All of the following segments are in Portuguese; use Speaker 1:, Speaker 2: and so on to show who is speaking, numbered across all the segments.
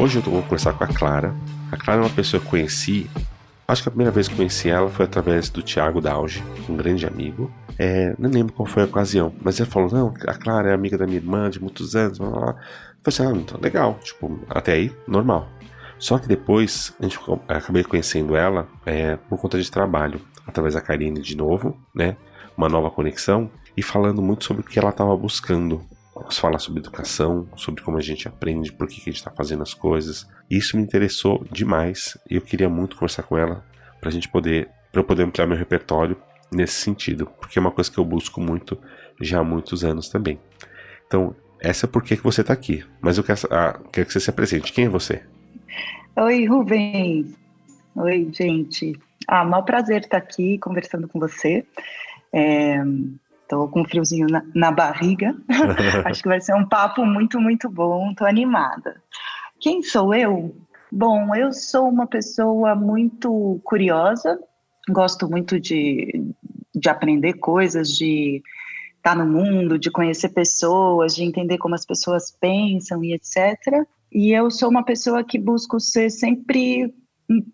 Speaker 1: Hoje eu vou conversar com a Clara. A Clara é uma pessoa que eu conheci. Acho que a primeira vez que conheci ela foi através do Tiago Dauge, um grande amigo. É, não lembro qual foi a ocasião, mas ele falou: Não, a Clara é amiga da minha irmã de muitos anos. Blá, blá. Eu falei assim: Ah, então legal. Tipo, até aí, normal. Só que depois a gente acabei conhecendo ela é, por conta de trabalho, através da Karine de novo, né? Uma nova conexão e falando muito sobre o que ela estava buscando falar sobre educação, sobre como a gente aprende, por que, que a gente está fazendo as coisas. Isso me interessou demais e eu queria muito conversar com ela para a gente poder, para eu poder ampliar meu repertório nesse sentido, porque é uma coisa que eu busco muito já há muitos anos também. Então, essa é por que você está aqui. Mas eu quero, ah, quero que você se apresente. Quem é você?
Speaker 2: Oi, Rubens. Oi, gente. Ah, mal prazer estar aqui conversando com você. É, Tô com um friozinho na, na barriga. Acho que vai ser um papo muito, muito bom. Tô animada. Quem sou eu? Bom, eu sou uma pessoa muito curiosa. Gosto muito de, de aprender coisas, de estar no mundo, de conhecer pessoas, de entender como as pessoas pensam e etc. E eu sou uma pessoa que busco ser sempre.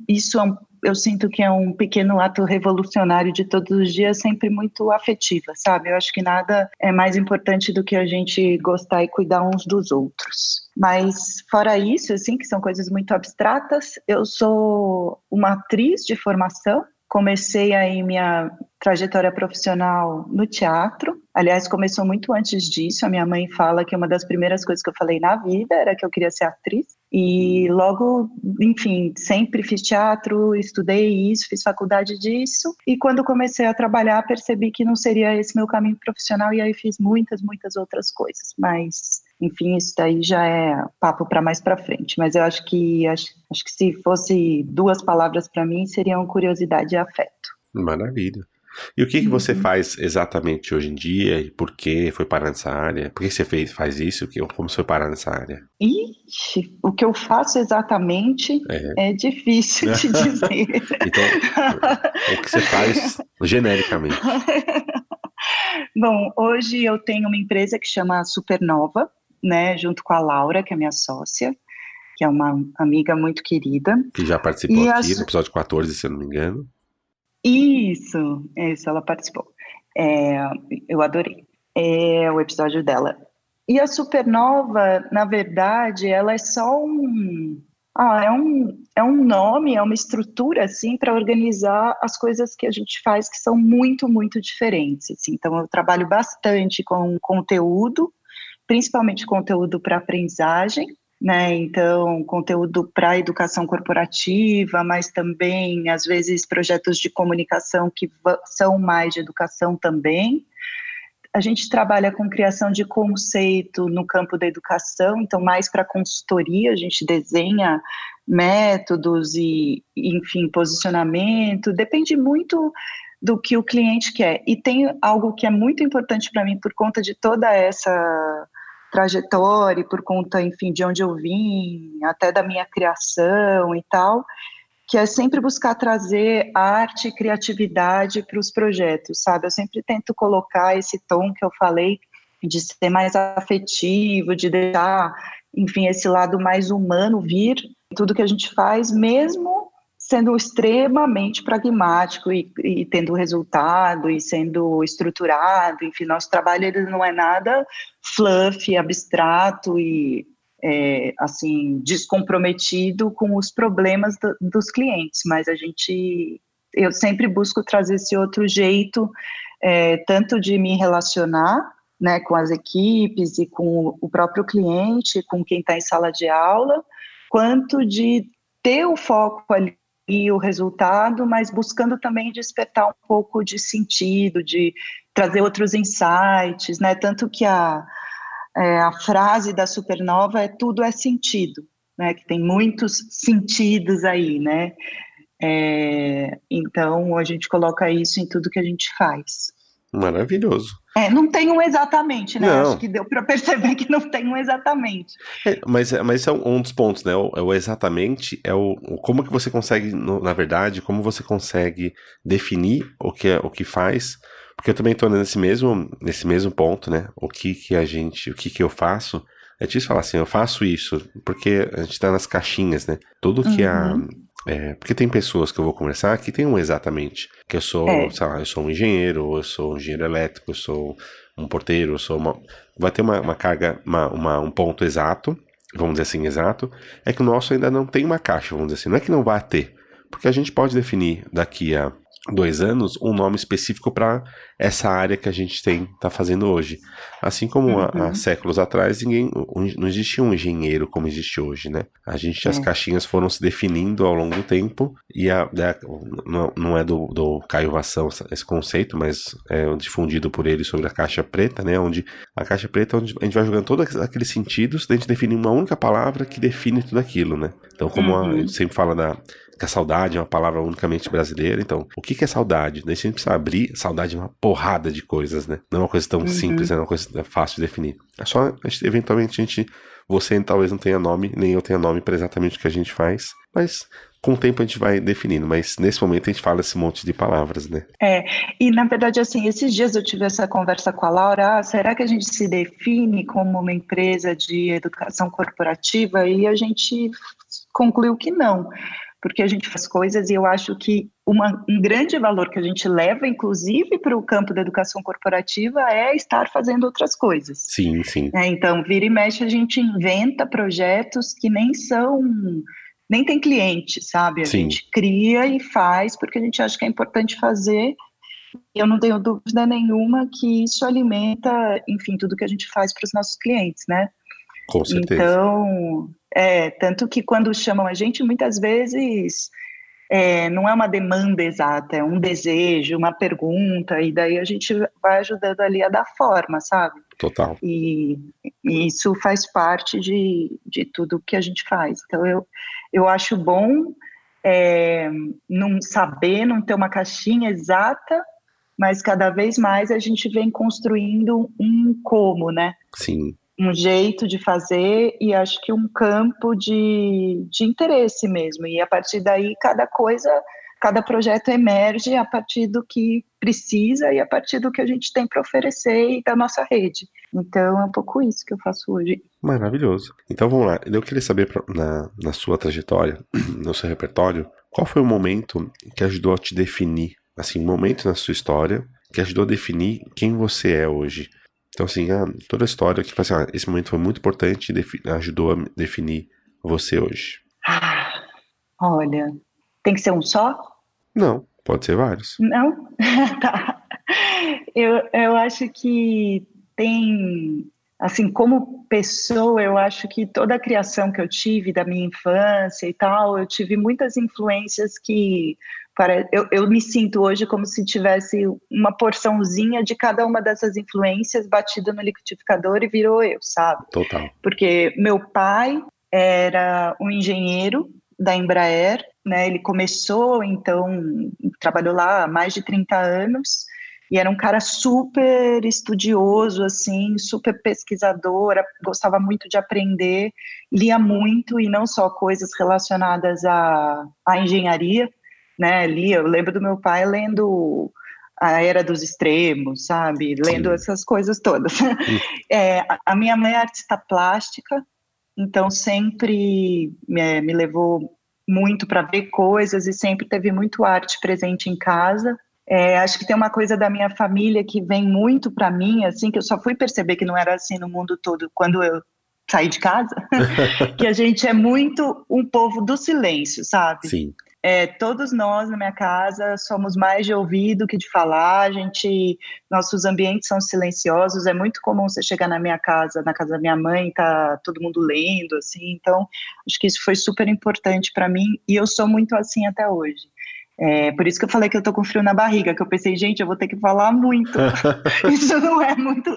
Speaker 2: Isso é um eu sinto que é um pequeno ato revolucionário de todos os dias, sempre muito afetiva, sabe? Eu acho que nada é mais importante do que a gente gostar e cuidar uns dos outros. Mas fora isso, assim, que são coisas muito abstratas, eu sou uma atriz de formação, comecei aí minha trajetória profissional no teatro. Aliás, começou muito antes disso. A minha mãe fala que uma das primeiras coisas que eu falei na vida era que eu queria ser atriz. E logo, enfim, sempre fiz teatro, estudei isso, fiz faculdade disso. E quando comecei a trabalhar, percebi que não seria esse meu caminho profissional e aí fiz muitas, muitas outras coisas. Mas, enfim, isso daí já é papo para mais para frente. Mas eu acho que acho, acho que se fosse duas palavras para mim, seriam curiosidade e afeto.
Speaker 1: Maravilha. E o que, que você uhum. faz exatamente hoje em dia e por que foi parar nessa área? Por que você fez, faz isso? Como você foi parar nessa área?
Speaker 2: Ixi, o que eu faço exatamente é, é difícil de dizer.
Speaker 1: então, o que você faz genericamente?
Speaker 2: Bom, hoje eu tenho uma empresa que chama Supernova, né, junto com a Laura, que é minha sócia, que é uma amiga muito querida.
Speaker 1: Que já participou e aqui a... no episódio 14, se eu não me engano.
Speaker 2: Isso, isso, ela participou. É, eu adorei é, o episódio dela. E a supernova, na verdade, ela é só um. Ah, é um, é um nome, é uma estrutura, assim, para organizar as coisas que a gente faz que são muito, muito diferentes. Assim. Então, eu trabalho bastante com conteúdo, principalmente conteúdo para aprendizagem, né? Então, conteúdo para educação corporativa, mas também, às vezes, projetos de comunicação que são mais de educação também. A gente trabalha com criação de conceito no campo da educação, então, mais para consultoria, a gente desenha métodos e, enfim, posicionamento, depende muito do que o cliente quer. E tem algo que é muito importante para mim por conta de toda essa trajetória por conta, enfim, de onde eu vim, até da minha criação e tal, que é sempre buscar trazer arte e criatividade para os projetos, sabe? Eu sempre tento colocar esse tom que eu falei de ser mais afetivo, de deixar, enfim, esse lado mais humano vir tudo que a gente faz, mesmo sendo extremamente pragmático e, e, tendo resultado e sendo estruturado. Enfim, nosso trabalho ele não é nada fluffy, abstrato e é, assim descomprometido com os problemas do, dos clientes, mas a gente eu sempre busco trazer esse outro jeito, é, tanto de me relacionar né, com as equipes e com o próprio cliente, com quem está em sala de aula, quanto de ter o foco ali o resultado, mas buscando também despertar um pouco de sentido, de trazer outros insights, né? Tanto que a, é, a frase da supernova é tudo é sentido, né? Que tem muitos sentidos aí, né? É, então a gente coloca isso em tudo que a gente faz.
Speaker 1: Maravilhoso.
Speaker 2: É, não tem um exatamente, né? Não. Acho que deu para perceber que não tem um exatamente.
Speaker 1: É, mas, mas é um dos pontos, né? O, o exatamente é o, o, como que você consegue, no, na verdade, como você consegue definir o que é, o que faz. Porque eu também estou nesse mesmo nesse mesmo ponto, né? O que que a gente, o que que eu faço? É difícil falar assim, eu faço isso, porque a gente está nas caixinhas, né? Tudo que uhum. É, porque tem pessoas que eu vou conversar que tem um exatamente. Que eu sou, é. sei lá, eu sou um engenheiro, eu sou um engenheiro elétrico, eu sou um porteiro, eu sou uma. Vai ter uma, uma carga, uma, uma, um ponto exato, vamos dizer assim, exato. É que o nosso ainda não tem uma caixa, vamos dizer assim. Não é que não vai ter. Porque a gente pode definir daqui a dois anos um nome específico para essa área que a gente tem tá fazendo hoje. Assim como uhum. há, há, séculos atrás ninguém não existia um engenheiro como existe hoje, né? A gente as é. caixinhas foram se definindo ao longo do tempo e a, a né, não, não, é do, do Caio Vação esse conceito, mas é difundido por ele sobre a caixa preta, né? Onde a caixa preta é onde a gente vai jogando todos aqueles sentidos, a gente define uma única palavra que define tudo aquilo, né? Então como uhum. a, a gente sempre fala da que a saudade é uma palavra unicamente brasileira. Então, o que, que é saudade? Daí a gente precisa abrir. Saudade é uma porrada de coisas, né? Não é uma coisa tão uhum. simples, é uma coisa fácil de definir. É só, eventualmente, a gente. Você talvez não tenha nome, nem eu tenha nome para exatamente o que a gente faz, mas com o tempo a gente vai definindo, mas nesse momento a gente fala esse monte de palavras, né?
Speaker 2: É, e na verdade, assim, esses dias eu tive essa conversa com a Laura, ah, será que a gente se define como uma empresa de educação corporativa? E a gente concluiu que não porque a gente faz coisas e eu acho que uma, um grande valor que a gente leva, inclusive, para o campo da educação corporativa é estar fazendo outras coisas.
Speaker 1: Sim, sim.
Speaker 2: É, então, vira e mexe, a gente inventa projetos que nem são. nem tem cliente, sabe? A sim. gente cria e faz porque a gente acha que é importante fazer. Eu não tenho dúvida nenhuma que isso alimenta, enfim, tudo que a gente faz para os nossos clientes, né?
Speaker 1: Com certeza.
Speaker 2: Então, é, tanto que quando chamam a gente, muitas vezes é, não é uma demanda exata, é um desejo, uma pergunta, e daí a gente vai ajudando ali a dar forma, sabe?
Speaker 1: Total.
Speaker 2: E, e isso faz parte de, de tudo que a gente faz. Então eu, eu acho bom é, não saber, não ter uma caixinha exata, mas cada vez mais a gente vem construindo um como, né?
Speaker 1: Sim
Speaker 2: um jeito de fazer e acho que um campo de, de interesse mesmo. E a partir daí, cada coisa, cada projeto emerge a partir do que precisa e a partir do que a gente tem para oferecer e da nossa rede. Então é um pouco isso que eu faço hoje.
Speaker 1: Maravilhoso. Então vamos lá. Eu queria saber na, na sua trajetória, no seu repertório, qual foi o momento que ajudou a te definir, assim, momento na sua história que ajudou a definir quem você é hoje. Então, assim, a, toda a história que assim, ah, esse momento foi muito importante e ajudou a definir você hoje.
Speaker 2: Ah, olha, tem que ser um só?
Speaker 1: Não, pode ser vários.
Speaker 2: Não? tá. Eu, eu acho que tem, assim, como pessoa, eu acho que toda a criação que eu tive da minha infância e tal, eu tive muitas influências que para, eu, eu me sinto hoje como se tivesse uma porçãozinha de cada uma dessas influências batida no liquidificador e virou eu, sabe?
Speaker 1: Total.
Speaker 2: Porque meu pai era um engenheiro da Embraer, né? Ele começou, então, trabalhou lá há mais de 30 anos e era um cara super estudioso, assim, super pesquisador, gostava muito de aprender, lia muito e não só coisas relacionadas à, à engenharia, né? Lia, eu lembro do meu pai lendo a Era dos Extremos, sabe? Lendo Sim. essas coisas todas. É, a minha mãe é artista plástica, então sempre me, me levou muito para ver coisas e sempre teve muito arte presente em casa. É, acho que tem uma coisa da minha família que vem muito para mim, assim, que eu só fui perceber que não era assim no mundo todo quando eu saí de casa, que a gente é muito um povo do silêncio, sabe?
Speaker 1: Sim.
Speaker 2: É, todos nós na minha casa somos mais de ouvir do que de falar. A gente, nossos ambientes são silenciosos. É muito comum você chegar na minha casa, na casa da minha mãe, tá todo mundo lendo, assim. Então, acho que isso foi super importante para mim e eu sou muito assim até hoje. É, por isso que eu falei que eu tô com frio na barriga, que eu pensei, gente, eu vou ter que falar muito. isso não é muito,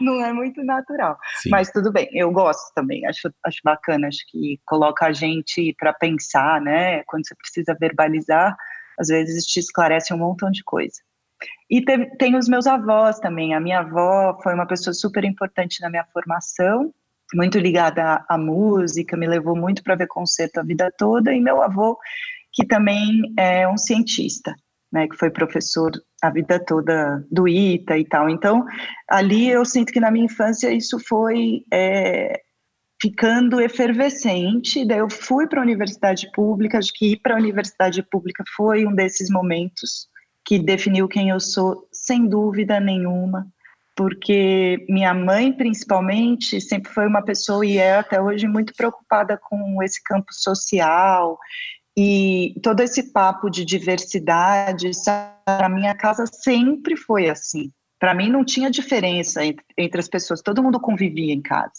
Speaker 2: não é muito natural. Sim. Mas tudo bem, eu gosto também, acho, acho bacana, acho que coloca a gente para pensar, né? Quando você precisa verbalizar, às vezes te esclarece um montão de coisa. E teve, tem os meus avós também. A minha avó foi uma pessoa super importante na minha formação, muito ligada à, à música, me levou muito para ver concerto a vida toda. E meu avô que também é um cientista, né, que foi professor a vida toda do ITA e tal. Então, ali eu sinto que na minha infância isso foi é, ficando efervescente. Daí eu fui para a universidade pública, acho que ir para a universidade pública foi um desses momentos que definiu quem eu sou, sem dúvida nenhuma porque minha mãe, principalmente, sempre foi uma pessoa e é até hoje muito preocupada com esse campo social e todo esse papo de diversidade, a minha casa sempre foi assim. Para mim não tinha diferença entre, entre, as pessoas, todo mundo convivia em casa.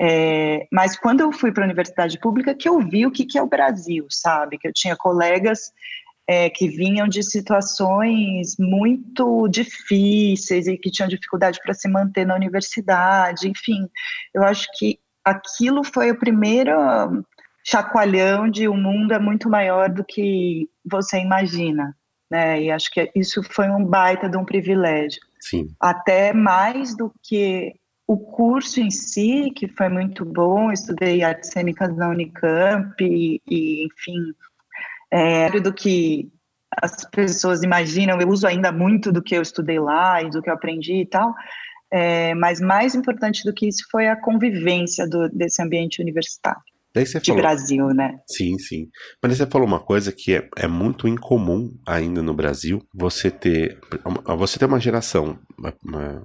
Speaker 2: É, mas quando eu fui para a universidade pública, que eu vi o que, que é o Brasil, sabe? Que eu tinha colegas é, que vinham de situações muito difíceis e que tinham dificuldade para se manter na universidade, enfim. Eu acho que aquilo foi a primeira chacoalhão de o um mundo é muito maior do que você imagina, né? E acho que isso foi um baita de um privilégio.
Speaker 1: Sim.
Speaker 2: Até mais do que o curso em si, que foi muito bom, estudei artes cênicas na Unicamp e, e enfim, é, do que as pessoas imaginam, eu uso ainda muito do que eu estudei lá e do que eu aprendi e tal, é, mas mais importante do que isso foi a convivência do, desse ambiente universitário.
Speaker 1: Daí você
Speaker 2: de falou, Brasil, né?
Speaker 1: Sim, sim. Mas você falou uma coisa que é, é muito incomum ainda no Brasil, você ter você ter uma geração,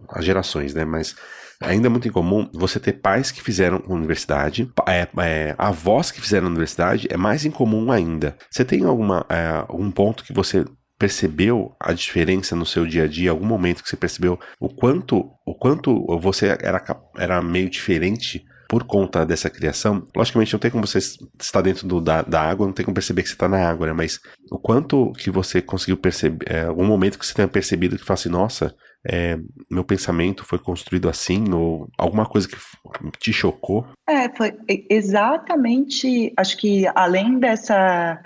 Speaker 1: as gerações, né? Mas ainda é muito incomum você ter pais que fizeram universidade, é, é, avós que fizeram universidade, é mais incomum ainda. Você tem alguma é, algum ponto que você percebeu a diferença no seu dia a dia? Algum momento que você percebeu o quanto o quanto você era, era meio diferente por conta dessa criação, logicamente não tem como você estar dentro do, da, da água, não tem como perceber que você está na água, né? Mas o quanto que você conseguiu perceber, é, algum momento que você tenha percebido que fala assim, nossa, é, meu pensamento foi construído assim, ou alguma coisa que te chocou?
Speaker 2: É, foi exatamente, acho que além dessa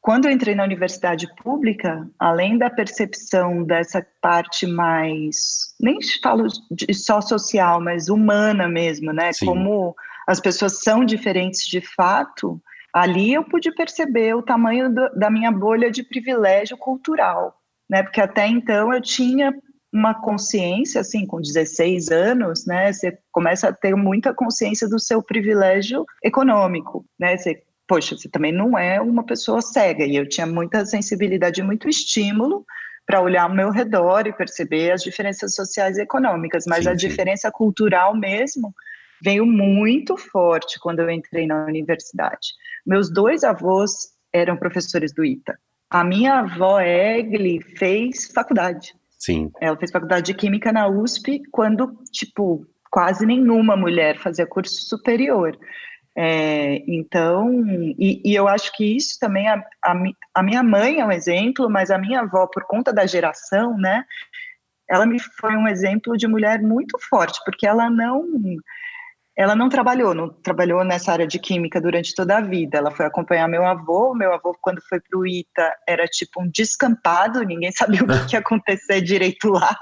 Speaker 2: quando eu entrei na universidade pública, além da percepção dessa parte mais, nem falo de só social, mas humana mesmo, né? Sim. Como as pessoas são diferentes de fato, ali eu pude perceber o tamanho do, da minha bolha de privilégio cultural, né? Porque até então eu tinha uma consciência, assim, com 16 anos, né? Você começa a ter muita consciência do seu privilégio econômico, né? Você poxa, você também não é uma pessoa cega. E eu tinha muita sensibilidade, muito estímulo para olhar ao meu redor e perceber as diferenças sociais e econômicas, mas sim, a sim. diferença cultural mesmo veio muito forte quando eu entrei na universidade. Meus dois avós eram professores do ITA. A minha avó Egli fez faculdade.
Speaker 1: Sim.
Speaker 2: Ela fez faculdade de química na USP quando, tipo, quase nenhuma mulher fazia curso superior. É, então, e, e, eu acho que isso também, a, a, a, minha mãe é um exemplo, mas a minha avó, por conta da geração, né, ela me foi um exemplo de mulher muito forte, porque ela não ela não trabalhou, não trabalhou nessa área de química durante toda a vida. Ela foi acompanhar meu avô. Meu avô, quando foi para o ITA, era tipo um descampado, ninguém sabia o que ia acontecer direito lá.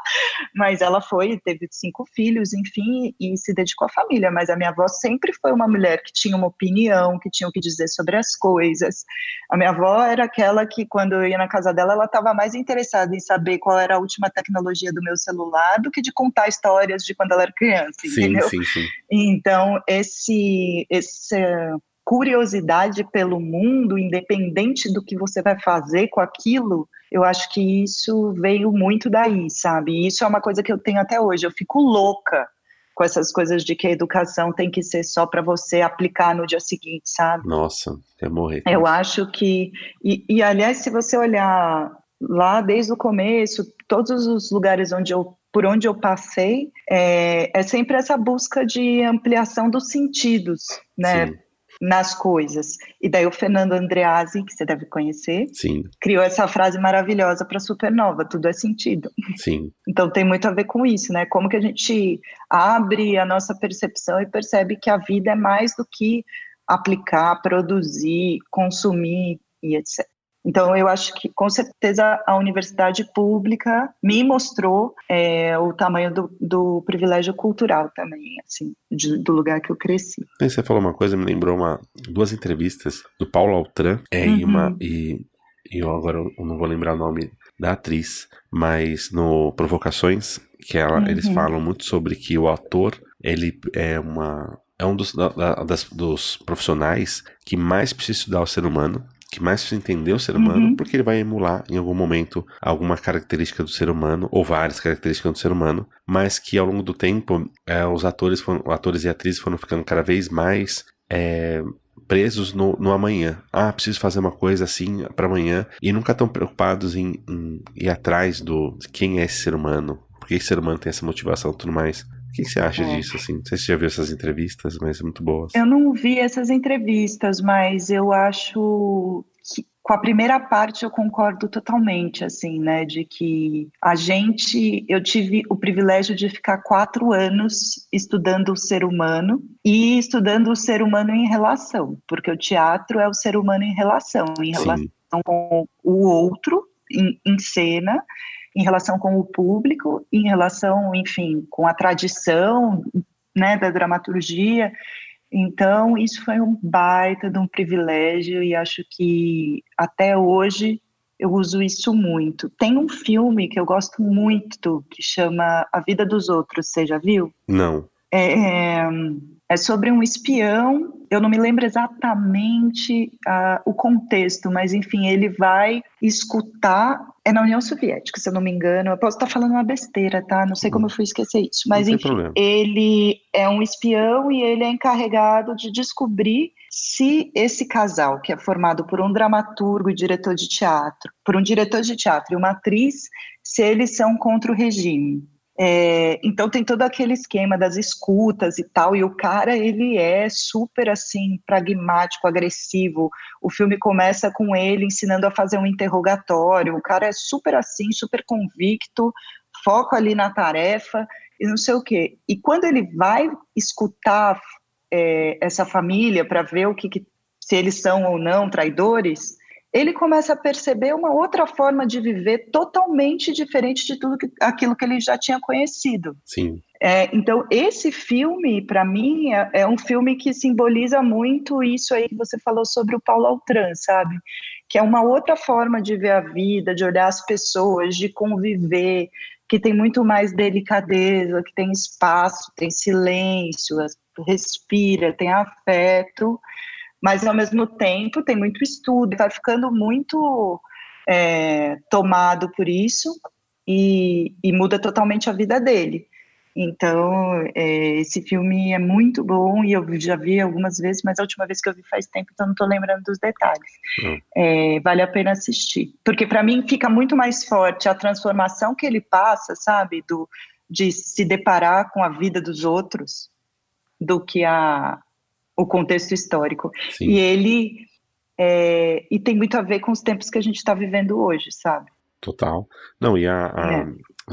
Speaker 2: Mas ela foi, teve cinco filhos, enfim, e se dedicou à família. Mas a minha avó sempre foi uma mulher que tinha uma opinião, que tinha o que dizer sobre as coisas. A minha avó era aquela que, quando eu ia na casa dela, ela estava mais interessada em saber qual era a última tecnologia do meu celular do que de contar histórias de quando ela era criança,
Speaker 1: sim,
Speaker 2: entendeu?
Speaker 1: Sim, sim.
Speaker 2: Então, então, esse, essa curiosidade pelo mundo, independente do que você vai fazer com aquilo, eu acho que isso veio muito daí, sabe? E isso é uma coisa que eu tenho até hoje. Eu fico louca com essas coisas de que a educação tem que ser só para você aplicar no dia seguinte, sabe?
Speaker 1: Nossa, é morrer.
Speaker 2: Eu acho que. E, e, aliás, se você olhar lá desde o começo, todos os lugares onde eu por onde eu passei, é, é sempre essa busca de ampliação dos sentidos, né? Sim nas coisas. E daí o Fernando Andreazzi, que você deve conhecer,
Speaker 1: Sim.
Speaker 2: criou essa frase maravilhosa para Supernova, tudo é sentido.
Speaker 1: Sim.
Speaker 2: Então tem muito a ver com isso, né? Como que a gente abre a nossa percepção e percebe que a vida é mais do que aplicar, produzir, consumir e etc. Então, eu acho que, com certeza, a universidade pública me mostrou é, o tamanho do, do, privilégio cultural também, assim, de, do lugar que eu cresci.
Speaker 1: Você falou uma coisa, me lembrou uma, duas entrevistas do Paulo Altran é, uhum. e, uma, e, e eu agora eu não vou lembrar o nome da atriz, mas no Provocações, que ela, uhum. eles falam muito sobre que o ator, ele é uma é um dos, da, das, dos profissionais que mais precisa estudar o ser humano que mais precisa entender o ser humano, uhum. porque ele vai emular em algum momento alguma característica do ser humano, ou várias características do ser humano, mas que ao longo do tempo é, os atores, foram, atores e atrizes foram ficando cada vez mais é, presos no, no, amanhã. Ah, preciso fazer uma coisa assim para amanhã, e nunca estão preocupados em, em, ir atrás do quem é esse ser humano, por que esse ser humano tem essa motivação e tudo mais. O que você acha é. disso, assim? Não sei se você já viu essas entrevistas, mas é muito boas.
Speaker 2: Eu não vi essas entrevistas, mas eu acho que com a primeira parte eu concordo totalmente, assim, né, de que a gente, eu tive o privilégio de ficar quatro anos estudando o ser humano e estudando o ser humano em relação, porque o teatro é o ser humano em relação, em relação Sim. com o outro, em, em cena, em relação com o público, em relação, enfim, com a tradição né, da dramaturgia. Então, isso foi um baita de um privilégio e acho que até hoje eu uso isso muito. Tem um filme que eu gosto muito que chama A Vida dos Outros, você já viu?
Speaker 1: Não.
Speaker 2: É, é sobre um espião. Eu não me lembro exatamente uh, o contexto, mas enfim, ele vai escutar. É na União Soviética, se eu não me engano. Eu posso estar falando uma besteira, tá? Não sei como eu fui esquecer isso. Mas enfim, problema. ele é um espião e ele é encarregado de descobrir se esse casal, que é formado por um dramaturgo e diretor de teatro, por um diretor de teatro e uma atriz, se eles são contra o regime. É, então tem todo aquele esquema das escutas e tal, e o cara ele é super assim pragmático, agressivo. O filme começa com ele ensinando a fazer um interrogatório. O cara é super assim, super convicto, foco ali na tarefa e não sei o quê. E quando ele vai escutar é, essa família para ver o que, que se eles são ou não traidores, ele começa a perceber uma outra forma de viver totalmente diferente de tudo que, aquilo que ele já tinha conhecido.
Speaker 1: Sim.
Speaker 2: É, então, esse filme, para mim, é, é, um filme que simboliza muito isso aí que você falou sobre o Paulo Altran, sabe? Que é uma outra forma de ver a vida, de olhar as pessoas, de conviver, que tem muito mais delicadeza, que tem espaço, tem silêncio, respira, tem afeto mas ao mesmo tempo tem muito estudo, vai ficando muito é, tomado por isso e, e, muda totalmente a vida dele. Então, é, esse filme é muito bom e eu já vi algumas vezes, mas a última vez que eu vi faz tempo, então não estou lembrando dos detalhes. Hum. É, vale a pena assistir. Porque para mim fica muito mais forte a transformação que ele passa, sabe? Do, de se deparar com a vida dos outros do que a, o contexto histórico. Sim. E ele é, e tem muito a ver com os tempos que a gente está vivendo hoje, sabe?
Speaker 1: Total. Não, e a, a é.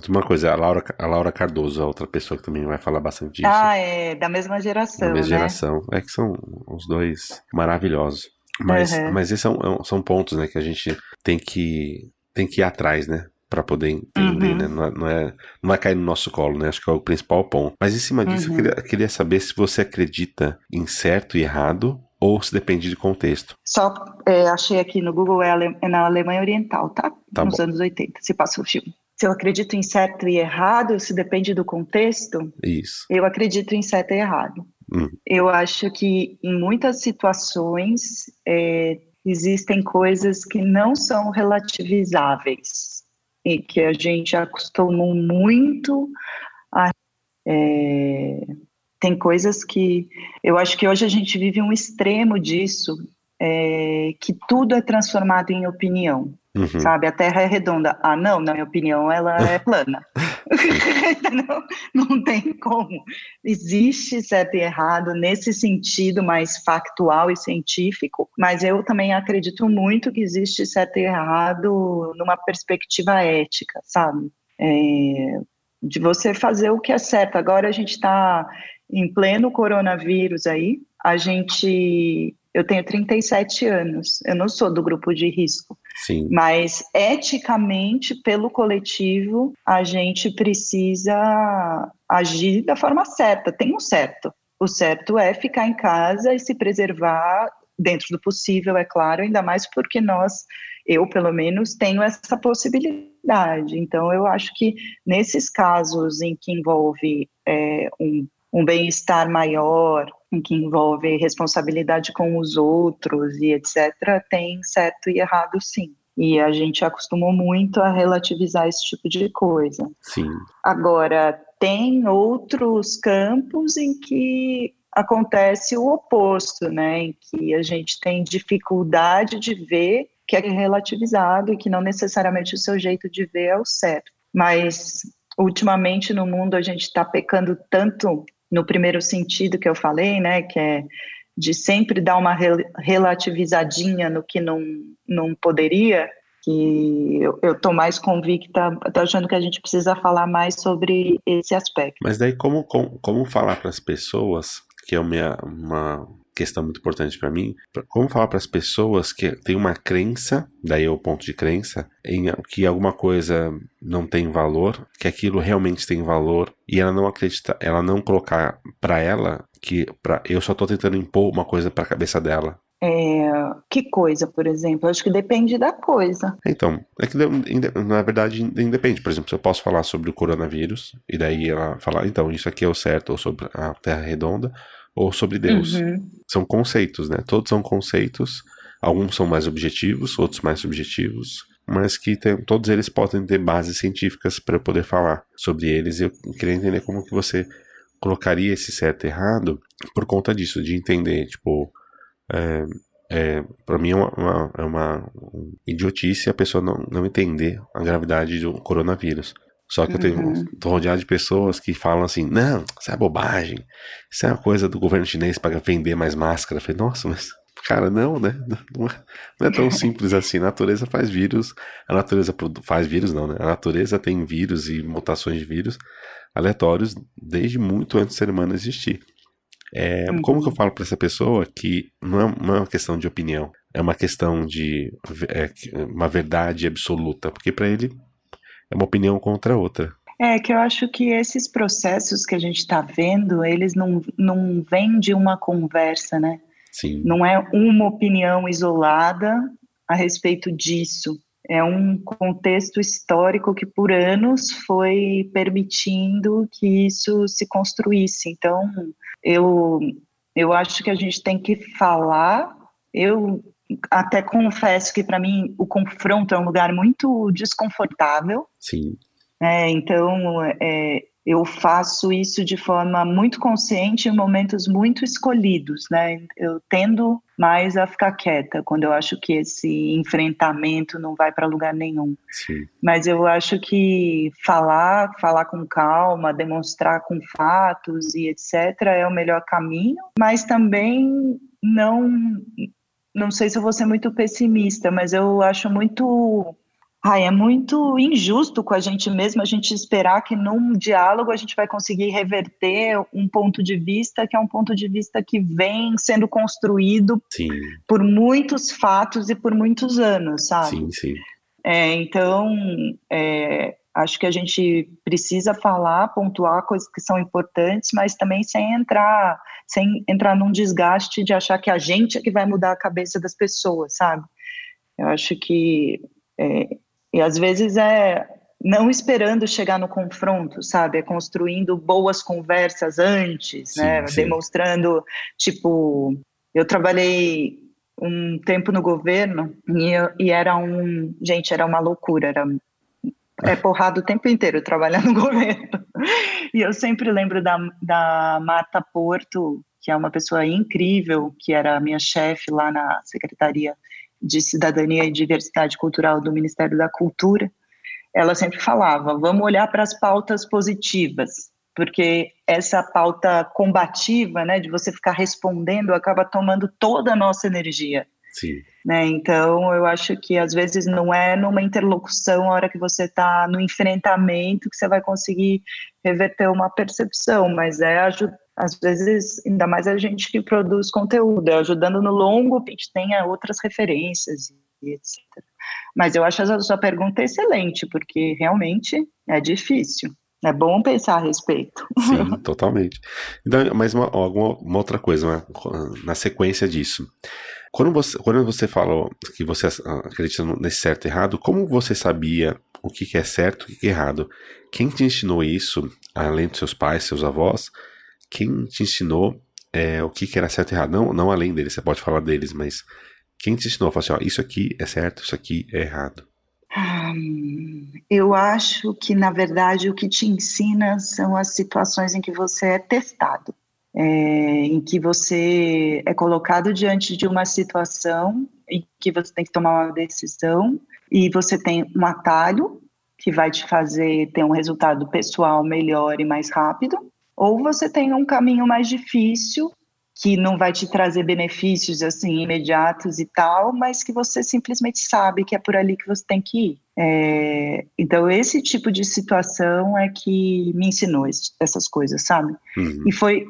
Speaker 1: uma coisa, a Laura, a Laura Cardoso, a outra pessoa que também vai falar bastante disso.
Speaker 2: Ah, é, da mesma geração.
Speaker 1: Da mesma né? geração. É que são os dois maravilhosos. Mas, uhum. mas esses são, é são pontos, né, que a gente tem que, tem que ir atrás, né? Para poder entender, uhum. né? Não é, não, é, não vai cair no nosso colo, né? Acho que é o principal ponto. Mas em cima disso, uhum. eu queria, queria saber se você acredita em certo e errado ou se depende de contexto.
Speaker 2: Só é, achei aqui no Google, é, Ale, é, na Alemanha Oriental, tá? tá Nos bom. anos 80, se passa o filme. Se eu acredito em certo e errado, se depende do contexto,
Speaker 1: Isso.
Speaker 2: eu acredito em certo e errado. Hum. Eu acho que em muitas situações é, existem coisas que não são relativizáveis e que a gente acostumou muito a. É, tem coisas que eu acho que hoje a gente vive um extremo disso, é, que tudo é transformado em opinião. Uhum. Sabe, a Terra é redonda. Ah, não, na minha opinião, ela é plana. não, não tem como. Existe certo e errado nesse sentido mais factual e científico, mas eu também acredito muito que existe certo e errado numa perspectiva ética, sabe? É, de você fazer o que é certo. Agora a gente está em pleno coronavírus aí, a gente eu tenho 37 anos, eu não sou do grupo de risco.
Speaker 1: Sim.
Speaker 2: Mas eticamente, pelo coletivo, a gente precisa agir da forma certa. Tem um certo. O certo é ficar em casa e se preservar dentro do possível, é claro, ainda mais porque nós, eu pelo menos, tenho essa possibilidade. Então, eu acho que nesses casos em que envolve é, um, um bem-estar maior, que envolve responsabilidade com os outros e etc., tem certo e errado sim. E a gente acostumou muito a relativizar esse tipo de coisa.
Speaker 1: Sim.
Speaker 2: Agora, tem outros campos em que acontece o oposto, né? Em que a gente tem dificuldade de ver que é relativizado e que não necessariamente o seu jeito de ver é o certo. Mas ultimamente no mundo a gente está pecando tanto no primeiro sentido que eu falei, né, que é de sempre dar uma relativizadinha no que não, não poderia, que eu estou mais convicta, estou achando que a gente precisa falar mais sobre esse aspecto.
Speaker 1: Mas daí como, como, como falar para as pessoas, que é uma, uma questão muito importante para mim, como falar para as pessoas que tem uma crença, daí é o ponto de crença, em que alguma coisa não tem valor, que aquilo realmente tem valor e ela não acredita, ela não colocar para ela que para eu só tô tentando impor uma coisa para a cabeça dela.
Speaker 2: É, que coisa, por exemplo? Acho que depende da coisa.
Speaker 1: Então, é que na verdade independe. Por exemplo, se eu posso falar sobre o coronavírus, e daí ela falar, então, isso aqui é o certo, ou sobre a Terra redonda, ou sobre Deus. Uhum. São conceitos, né? Todos são conceitos. Alguns são mais objetivos, outros mais subjetivos, mas que tem, todos eles podem ter bases científicas para poder falar sobre eles. Eu queria entender como que você colocaria esse certo e errado por conta disso, de entender, tipo, é, é, para mim é uma, uma, é uma idiotice a pessoa não, não entender a gravidade do coronavírus. Só que eu tenho, uhum. tô rodeado de pessoas que falam assim: não, isso é bobagem, isso é uma coisa do governo chinês para vender mais máscara. Eu falei, nossa, mas, cara, não, né? Não é, não é tão simples assim. A natureza faz vírus, a natureza faz vírus, não, né? A natureza tem vírus e mutações de vírus aleatórios desde muito antes do ser humano existir. É, uhum. Como que eu falo para essa pessoa que não é, não é uma questão de opinião, é uma questão de é, uma verdade absoluta? Porque para ele uma opinião contra outra.
Speaker 2: É que eu acho que esses processos que a gente está vendo, eles não, não vêm de uma conversa, né?
Speaker 1: Sim.
Speaker 2: Não é uma opinião isolada a respeito disso. É um contexto histórico que por anos foi permitindo que isso se construísse. Então, eu, eu acho que a gente tem que falar. Eu até confesso que para mim o confronto é um lugar muito desconfortável.
Speaker 1: Sim.
Speaker 2: É, então é, eu faço isso de forma muito consciente em momentos muito escolhidos, né? Eu tendo mais a ficar quieta quando eu acho que esse enfrentamento não vai para lugar nenhum.
Speaker 1: Sim.
Speaker 2: Mas eu acho que falar, falar com calma, demonstrar com fatos e etc é o melhor caminho, mas também não não sei se eu vou ser muito pessimista, mas eu acho muito. Ai, é muito injusto com a gente mesmo a gente esperar que num diálogo a gente vai conseguir reverter um ponto de vista que é um ponto de vista que vem sendo construído
Speaker 1: sim.
Speaker 2: por muitos fatos e por muitos anos, sabe?
Speaker 1: Sim, sim.
Speaker 2: É, então, é, acho que a gente precisa falar, pontuar coisas que são importantes, mas também sem entrar sem entrar num desgaste de achar que a gente é que vai mudar a cabeça das pessoas, sabe? Eu acho que é, e às vezes é não esperando chegar no confronto, sabe? É construindo boas conversas antes, sim, né? Sim. Demonstrando, tipo, eu trabalhei um tempo no governo e, eu, e era um, gente, era uma loucura, era é porrada o tempo inteiro trabalhar no governo. E eu sempre lembro da, da Marta Porto, que é uma pessoa incrível, que era minha chefe lá na Secretaria de Cidadania e Diversidade Cultural do Ministério da Cultura. Ela sempre falava: vamos olhar para as pautas positivas, porque essa pauta combativa, né, de você ficar respondendo, acaba tomando toda a nossa energia.
Speaker 1: Sim.
Speaker 2: Né? Então, eu acho que às vezes não é numa interlocução, a hora que você está no enfrentamento, que você vai conseguir reverter uma percepção, mas é às vezes, ainda mais a gente que produz conteúdo, é ajudando no longo, que a gente tenha outras referências e etc. Mas eu acho a sua pergunta excelente, porque realmente é difícil. É bom pensar a respeito.
Speaker 1: Sim, totalmente. Então, mas uma, alguma uma outra coisa, né? na sequência disso. Quando você, quando você falou que você acredita nesse certo e errado, como você sabia o que é certo e o que é errado? Quem te ensinou isso, além dos seus pais, seus avós? Quem te ensinou é, o que era certo e errado? Não, não além deles, você pode falar deles, mas quem te ensinou? Falou assim, ó, isso aqui é certo, isso aqui é errado.
Speaker 2: Hum, eu acho que, na verdade, o que te ensina são as situações em que você é testado é, em que você é colocado diante de uma situação em que você tem que tomar uma decisão e você tem um atalho que vai te fazer ter um resultado pessoal melhor e mais rápido, ou você tem um caminho mais difícil que não vai te trazer benefícios assim imediatos e tal, mas que você simplesmente sabe que é por ali que você tem que ir. É, então esse tipo de situação é que me ensinou esse, essas coisas, sabe? Uhum. E foi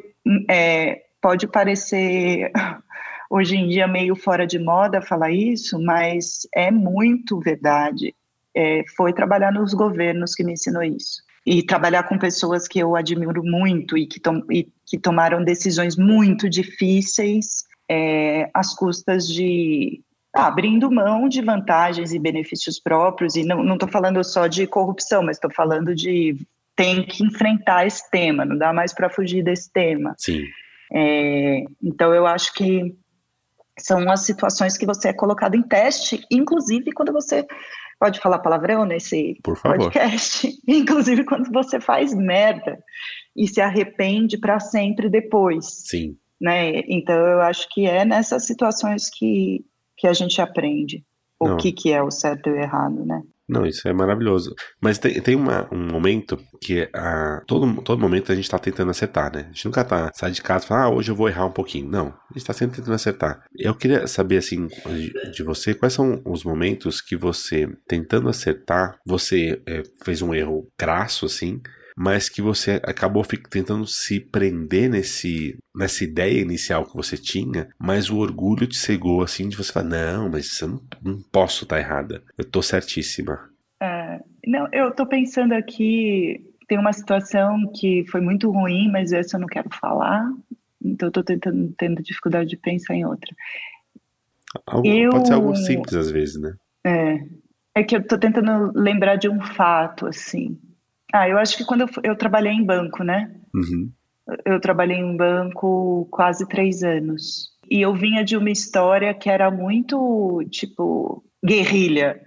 Speaker 2: é, pode parecer hoje em dia meio fora de moda falar isso, mas é muito verdade. É, foi trabalhar nos governos que me ensinou isso. E trabalhar com pessoas que eu admiro muito e que, tom, e que tomaram decisões muito difíceis é, às custas de abrindo mão de vantagens e benefícios próprios. E não estou falando só de corrupção, mas estou falando de tem que enfrentar esse tema, não dá mais para fugir desse tema.
Speaker 1: Sim.
Speaker 2: É, então eu acho que são as situações que você é colocado em teste, inclusive quando você pode falar palavrão nesse podcast, inclusive quando você faz merda e se arrepende para sempre depois.
Speaker 1: Sim.
Speaker 2: Né? Então eu acho que é nessas situações que, que a gente aprende o que, que é o certo e o errado, né?
Speaker 1: Não, isso é maravilhoso. Mas tem, tem uma, um momento que a, todo, todo momento a gente tá tentando acertar, né? A gente nunca tá sai de casa e fala, ah, hoje eu vou errar um pouquinho. Não, a gente tá sempre tentando acertar. Eu queria saber, assim, de, de você, quais são os momentos que você, tentando acertar, você é, fez um erro crasso, assim, mas que você acabou tentando se prender nesse, nessa ideia inicial que você tinha, mas o orgulho te cegou assim de você falar, não, mas eu não, não posso estar errada, eu estou certíssima.
Speaker 2: É, não, eu estou pensando aqui, tem uma situação que foi muito ruim, mas essa eu não quero falar, então estou tentando tendo dificuldade de pensar em outra.
Speaker 1: Algo, eu, pode ser algo simples às vezes, né?
Speaker 2: É, é que eu estou tentando lembrar de um fato, assim. Ah, eu acho que quando eu, eu trabalhei em banco, né?
Speaker 1: Uhum.
Speaker 2: Eu trabalhei em banco quase três anos. E eu vinha de uma história que era muito, tipo, guerrilha.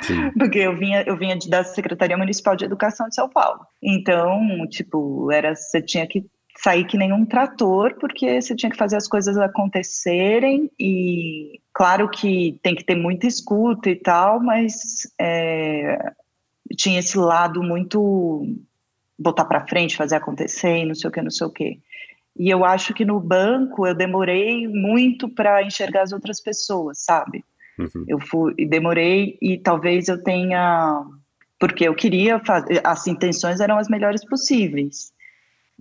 Speaker 1: Sim.
Speaker 2: Porque eu vinha, eu vinha da Secretaria Municipal de Educação de São Paulo. Então, tipo, era você tinha que sair que nem um trator, porque você tinha que fazer as coisas acontecerem e claro que tem que ter muita escuta e tal, mas é, tinha esse lado muito botar para frente, fazer acontecer, não sei o que, não sei o que. E eu acho que no banco eu demorei muito para enxergar as outras pessoas, sabe?
Speaker 1: Uhum.
Speaker 2: Eu fui, demorei e talvez eu tenha, porque eu queria fazer, as intenções eram as melhores possíveis,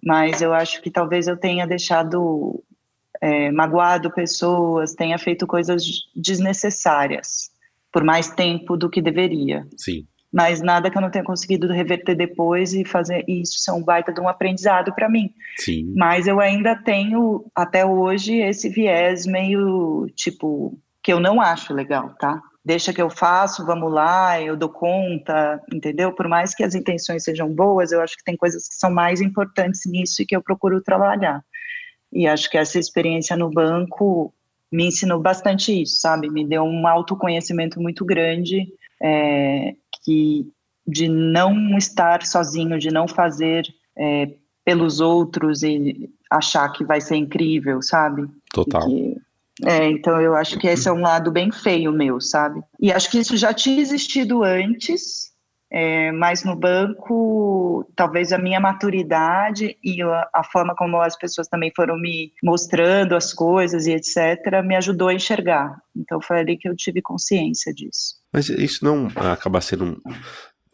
Speaker 2: mas eu acho que talvez eu tenha deixado é, magoado pessoas, tenha feito coisas desnecessárias por mais tempo do que deveria.
Speaker 1: Sim
Speaker 2: mas nada que eu não tenha conseguido reverter depois e fazer isso ser um baita de um aprendizado para mim.
Speaker 1: Sim.
Speaker 2: Mas eu ainda tenho até hoje esse viés meio tipo que eu não acho legal, tá? Deixa que eu faço, vamos lá, eu dou conta, entendeu? Por mais que as intenções sejam boas, eu acho que tem coisas que são mais importantes nisso e que eu procuro trabalhar. E acho que essa experiência no banco me ensinou bastante isso, sabe? Me deu um autoconhecimento muito grande é, que de não estar sozinho, de não fazer é, pelos outros e achar que vai ser incrível, sabe?
Speaker 1: Total.
Speaker 2: Que, é, então eu acho que esse é um lado bem feio meu, sabe? E acho que isso já tinha existido antes, é, mas no banco, talvez a minha maturidade e a, a, forma como as pessoas também foram me mostrando as coisas e etc., me ajudou a enxergar. Então foi ali que eu tive consciência disso.
Speaker 1: Mas isso não acaba sendo um,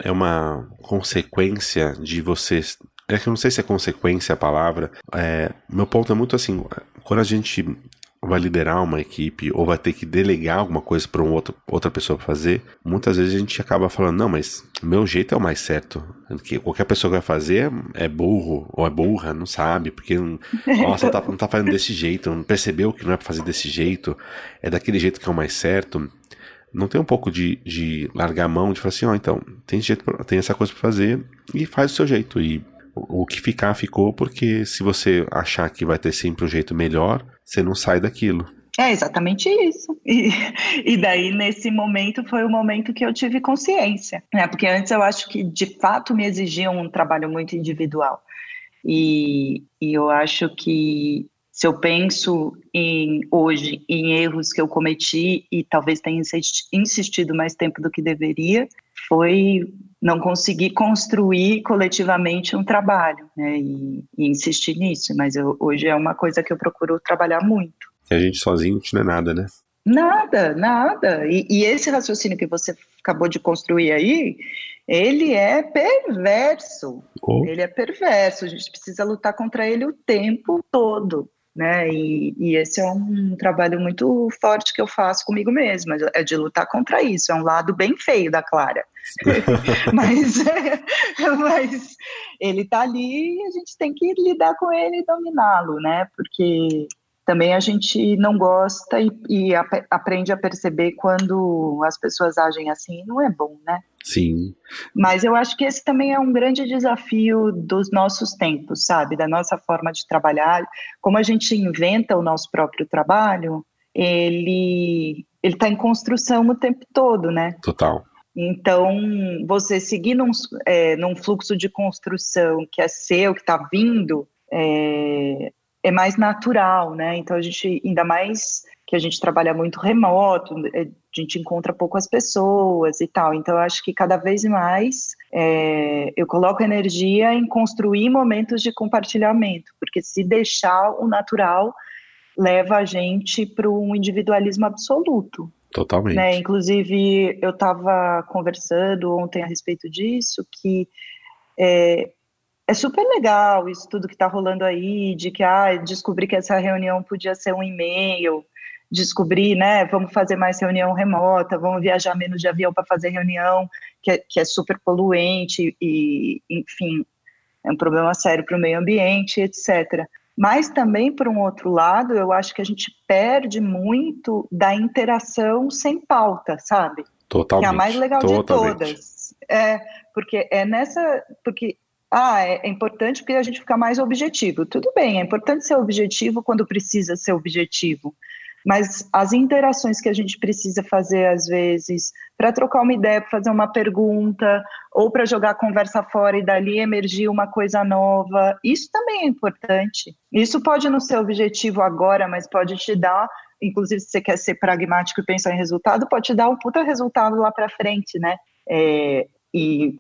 Speaker 1: é uma consequência de vocês. É que eu não sei se é consequência a palavra. É, meu ponto é muito assim: quando a gente vai liderar uma equipe ou vai ter que delegar alguma coisa para um outro, outra pessoa fazer, muitas vezes a gente acaba falando, não, mas meu jeito é o mais certo. Que qualquer pessoa que vai fazer é burro ou é burra, não sabe, porque nossa, tá, não tá fazendo desse jeito, não percebeu que não é pra fazer desse jeito, é daquele jeito que é o mais certo. Não tem um pouco de, de largar a mão, de falar assim, ó, oh, então, tem, jeito pra, tem essa coisa para fazer e faz o seu jeito. E o que ficar, ficou, porque se você achar que vai ter sempre um jeito melhor, você não sai daquilo.
Speaker 2: É exatamente isso. E, e daí, nesse momento, foi o momento que eu tive consciência. Né? Porque antes eu acho que, de fato, me exigiam um trabalho muito individual. E, e eu acho que se eu penso em hoje em erros que eu cometi e talvez tenha insistido mais tempo do que deveria, foi não conseguir construir coletivamente um trabalho, né, e, e insistir nisso. Mas eu, hoje é uma coisa que eu procuro trabalhar muito.
Speaker 1: E a gente sozinho não é nada, né?
Speaker 2: Nada, nada. E, e, esse raciocínio que você acabou de construir aí, ele é perverso. Oh. Ele é perverso. A gente precisa lutar contra ele o tempo todo né? E, e, esse é um trabalho muito forte que eu faço comigo mesma, é de lutar contra isso. É um lado bem feio da Clara, mas, é, mas ele está ali e a gente tem que lidar com ele e dominá-lo, né? Porque também a gente não gosta e, e ap aprende a perceber quando as pessoas agem assim, não é bom, né?
Speaker 1: Sim.
Speaker 2: Mas eu acho que esse também é um grande desafio dos nossos tempos, sabe? Da nossa forma de trabalhar. Como a gente inventa o nosso próprio trabalho, ele ele está em construção o tempo todo, né?
Speaker 1: Total.
Speaker 2: Então, você seguir num, é, num fluxo de construção que é seu, que está vindo, é, é mais natural, né? Então a gente, ainda mais que a gente trabalha muito remoto, é, a gente encontra poucas pessoas e tal. Então eu acho que cada vez mais é, eu coloco energia em construir momentos de compartilhamento, porque se deixar o natural leva a gente para um individualismo absoluto.
Speaker 1: Totalmente.
Speaker 2: Né? Inclusive, eu estava conversando ontem a respeito disso, que é, é super legal isso tudo que está rolando aí, de que ah, descobri que essa reunião podia ser um e-mail, descobrir, né, vamos fazer mais reunião remota, vamos viajar menos de avião para fazer reunião, que é, que é super poluente e, enfim, é um problema sério para o meio ambiente, etc. Mas também, por um outro lado, eu acho que a gente perde muito da interação sem pauta, sabe?
Speaker 1: Totalmente.
Speaker 2: Que é a mais legal
Speaker 1: Totalmente.
Speaker 2: de todas. É, porque é nessa. Porque ah, é, é, importante porque a gente fica mais objetivo. Tudo bem, é importante ser objetivo quando precisa ser objetivo. Mas as interações que a gente precisa fazer, às vezes, para trocar uma ideia, para fazer uma pergunta, ou para jogar a conversa fora e dali emergir uma coisa nova, isso também é importante. Isso pode não ser objetivo agora, mas pode te dar, inclusive se você quer ser pragmático e pensar em resultado, pode te dar um puta resultado lá para frente, né? É, e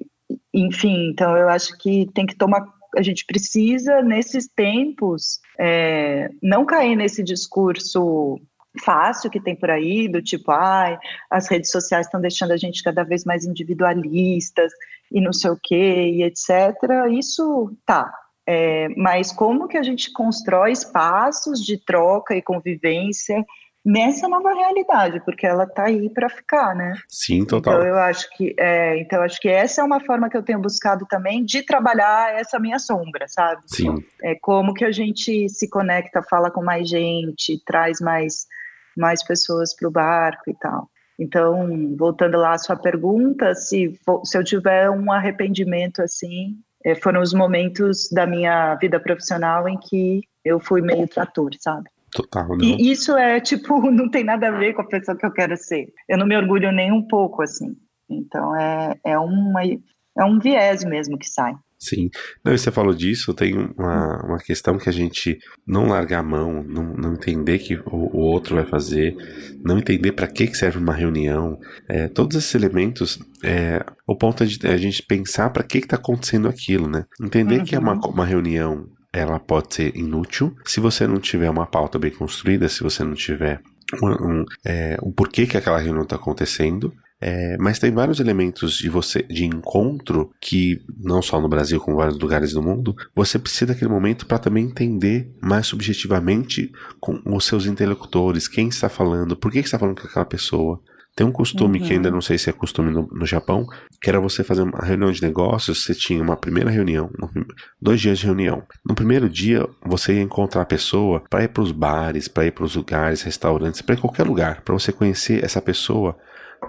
Speaker 2: enfim, então eu acho que tem que tomar. A gente precisa, nesses tempos, é, não cair nesse discurso fácil que tem por aí, do tipo, ai, as redes sociais estão deixando a gente cada vez mais individualistas e não sei o quê, e etc. Isso tá. É, mas como que a gente constrói espaços de troca e convivência nessa nova realidade, porque ela está aí para ficar, né?
Speaker 1: Sim, total.
Speaker 2: Então eu acho que é, então acho que essa é uma forma que eu tenho buscado também de trabalhar essa minha sombra, sabe?
Speaker 1: Sim.
Speaker 2: É como que a gente se conecta, fala com mais gente, traz mais mais pessoas para o barco e tal. Então, voltando lá à sua pergunta, se, se eu tiver um arrependimento assim, é, foram os momentos da minha vida profissional em que eu fui meio trator, sabe?
Speaker 1: Total, não.
Speaker 2: E isso é, tipo, não tem nada a ver com a pessoa que eu quero ser. Eu não me orgulho nem um pouco, assim. Então, é, é uma. é um viés mesmo que sai.
Speaker 1: Sim. Não, e você falou disso, tem uma, uma questão que a gente não largar a mão, não, não entender que o, o outro vai fazer, não entender para que, que serve uma reunião. É, todos esses elementos, é, o ponto é de a gente pensar para que está acontecendo aquilo, né? Entender uhum. que é uma, uhum. uma reunião ela pode ser inútil se você não tiver uma pauta bem construída, se você não tiver um, um, é, um porquê que aquela reunião está acontecendo. É, mas tem vários elementos de você de encontro que não só no Brasil como em vários lugares do mundo você precisa daquele momento para também entender mais subjetivamente com os seus interlocutores quem está falando por que está falando com aquela pessoa tem um costume uhum. que ainda não sei se é costume no, no, Japão, que era você fazer uma reunião de negócios, você tinha uma primeira reunião, dois dias de reunião. No primeiro dia, você ia encontrar a pessoa para ir para os bares, para ir para os lugares, restaurantes, para qualquer lugar, para você conhecer essa pessoa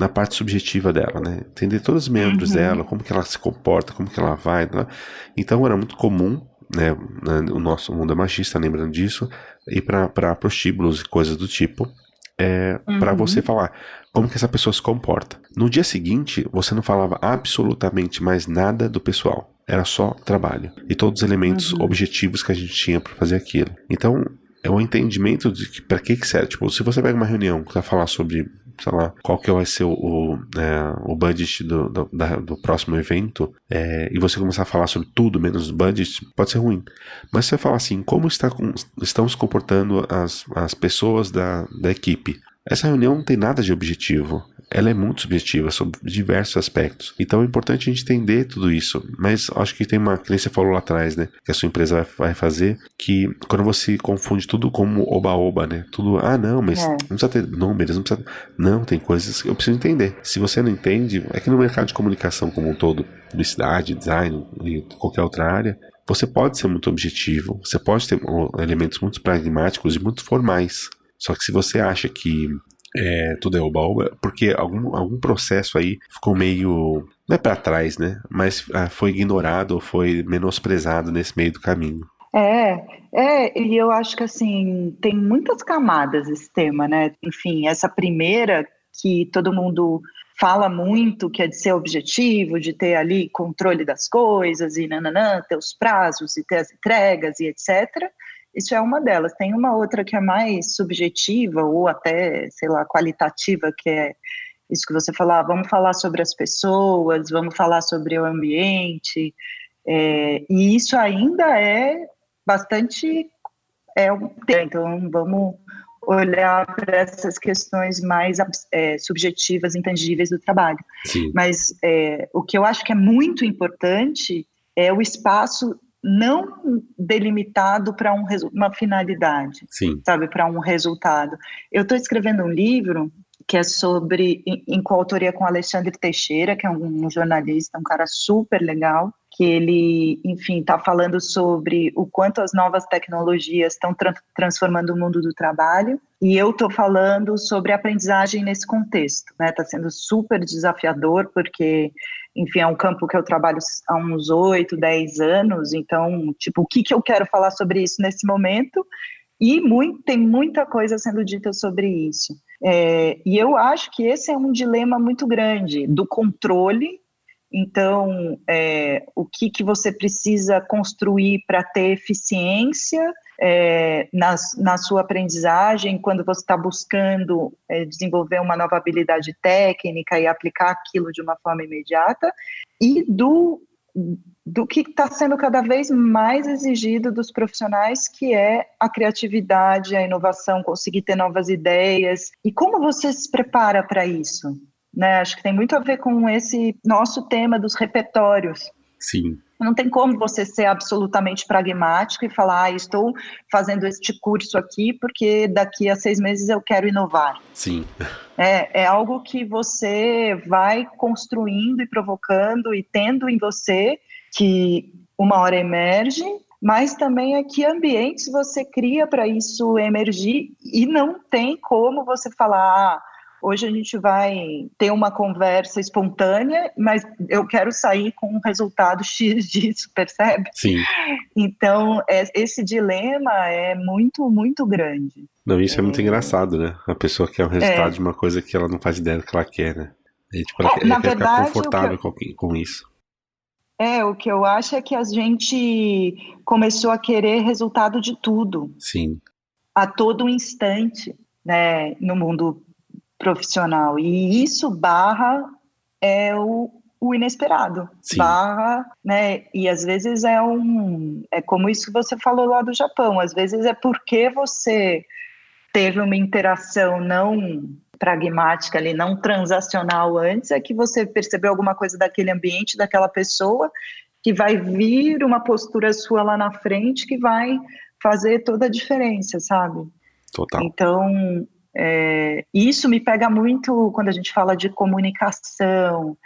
Speaker 1: na parte subjetiva dela, né? Entender todos os membros uhum. dela, como que ela se comporta, como que ela vai. Né? Então era muito comum, né? O nosso mundo é machista, lembrando disso, ir para prostíbulos e coisas do tipo. É, uhum. para você falar como que essa pessoa se comporta. No dia seguinte, você não falava absolutamente mais nada do pessoal. Era só trabalho. E todos os elementos uhum. objetivos que a gente tinha para fazer aquilo. Então, é o um entendimento de para que que serve. Tipo, se você pega uma reunião que vai falar sobre sei lá, qual que vai ser o, o, é, o budget do, do, da, do próximo evento, é, e você começar a falar sobre tudo menos budget, pode ser ruim. Mas se você falar assim, como está, estão se comportando as, as pessoas da, da equipe? Essa reunião não tem nada de objetivo ela é muito subjetiva sobre diversos aspectos. Então é importante a gente entender tudo isso. Mas acho que tem uma, que você falou lá atrás, né? Que a sua empresa vai, fazer, que quando você confunde tudo como oba-oba, né? Tudo, ah, não, mas é. não precisa ter números, não precisa. Não, tem coisas que eu preciso entender. Se você não entende, é que no mercado de comunicação como um todo, publicidade, design e qualquer outra área, você pode ser muito objetivo, você pode ter elementos muito pragmáticos e muito formais. Só que se você acha que é, tudo é oba-oba, porque algum, algum processo aí ficou meio. Não é para trás, né? Mas ah, foi ignorado ou foi menosprezado nesse meio do caminho.
Speaker 2: É, é, e eu acho que assim, tem muitas camadas esse tema, né? Enfim, essa primeira que todo mundo fala muito, que é de ser objetivo, de ter ali controle das coisas e nananã, ter os prazos e ter as entregas e etc. Isso é uma delas. Tem uma outra que é mais subjetiva ou até, sei lá, qualitativa, que é isso que você falava, vamos falar sobre as pessoas, vamos falar sobre o ambiente, é, e isso ainda é bastante é, então vamos olhar para essas questões mais é, subjetivas, intangíveis do trabalho.
Speaker 1: Sim.
Speaker 2: Mas é, o que eu acho que é muito importante é o espaço não delimitado para um, uma finalidade,
Speaker 1: Sim.
Speaker 2: sabe, para um resultado. Eu estou escrevendo um livro que é sobre, em, em coautoria com Alexandre Teixeira, que é um, um jornalista, um cara super legal, que ele, enfim, está falando sobre o quanto as novas tecnologias estão tra transformando o mundo do trabalho. E eu estou falando sobre aprendizagem nesse contexto. Está né? Tá sendo super desafiador, porque enfim, é um campo que eu trabalho há uns oito, dez anos, então, tipo, o que, que eu quero falar sobre isso nesse momento? E muito, tem muita coisa sendo dita sobre isso. É, e eu acho que esse é um dilema muito grande do controle. Então, é, o que, que você precisa construir para ter eficiência é, na, na sua aprendizagem, quando você está buscando é, desenvolver uma nova habilidade técnica e aplicar aquilo de uma forma imediata, e do, do que está sendo cada vez mais exigido dos profissionais, que é a criatividade, a inovação, conseguir ter novas ideias. E como você se prepara para isso? Né? Acho que tem muito a ver com esse nosso tema dos repertórios.
Speaker 1: Sim.
Speaker 2: Não tem como você ser absolutamente pragmático e falar, ah, estou fazendo este curso aqui porque daqui a seis meses eu quero inovar.
Speaker 1: Sim.
Speaker 2: É, é algo que você vai construindo e provocando e tendo em você que uma hora emerge, mas também é que ambientes você cria para isso emergir e não tem como você falar, ah, Hoje a gente vai ter uma conversa espontânea, mas eu quero sair com um resultado X disso, percebe?
Speaker 1: Sim.
Speaker 2: Então, é, esse dilema é muito, muito grande.
Speaker 1: Não, isso é, é muito engraçado, né? A pessoa quer o resultado é. de uma coisa que ela não faz ideia do que ela quer, né? E, tipo, ela, é, ela quer verdade, ficar confortável eu... com isso.
Speaker 2: É, o que eu acho é que a gente começou a querer resultado de tudo.
Speaker 1: Sim.
Speaker 2: A todo instante, né, no mundo profissional. E isso barra é o, o inesperado.
Speaker 1: Sim.
Speaker 2: Barra, né? E às vezes é um. É como isso que você falou lá do Japão. Às vezes é porque você teve uma interação não pragmática ali, não transacional antes, é que você percebeu alguma coisa daquele ambiente, daquela pessoa, que vai vir uma postura sua lá na frente que vai fazer toda a diferença, sabe?
Speaker 1: Total.
Speaker 2: Então, é, isso me pega muito quando a gente fala de comunicação,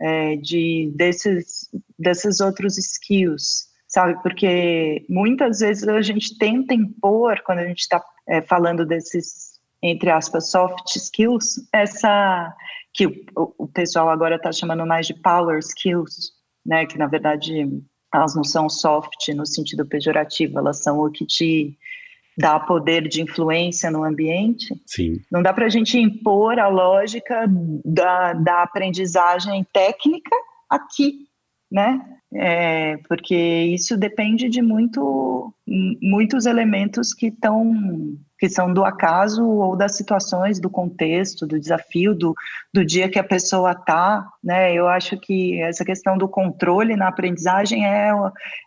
Speaker 2: é, de desses, desses outros skills, sabe? Porque muitas vezes a gente tenta impor, quando a gente está é, falando desses entre aspas, soft skills, essa que o, o pessoal agora está chamando mais de power skills, né, que na verdade elas não são soft no sentido pejorativo, elas são o que te dá poder de influência no ambiente.
Speaker 1: Sim.
Speaker 2: Não dá para a gente impor a lógica da, da aprendizagem técnica aqui, né? É, porque isso depende de muito, muitos elementos que estão que são do acaso ou das situações, do contexto, do desafio, do, do dia que a pessoa está, né? Eu acho que essa questão do controle na aprendizagem é,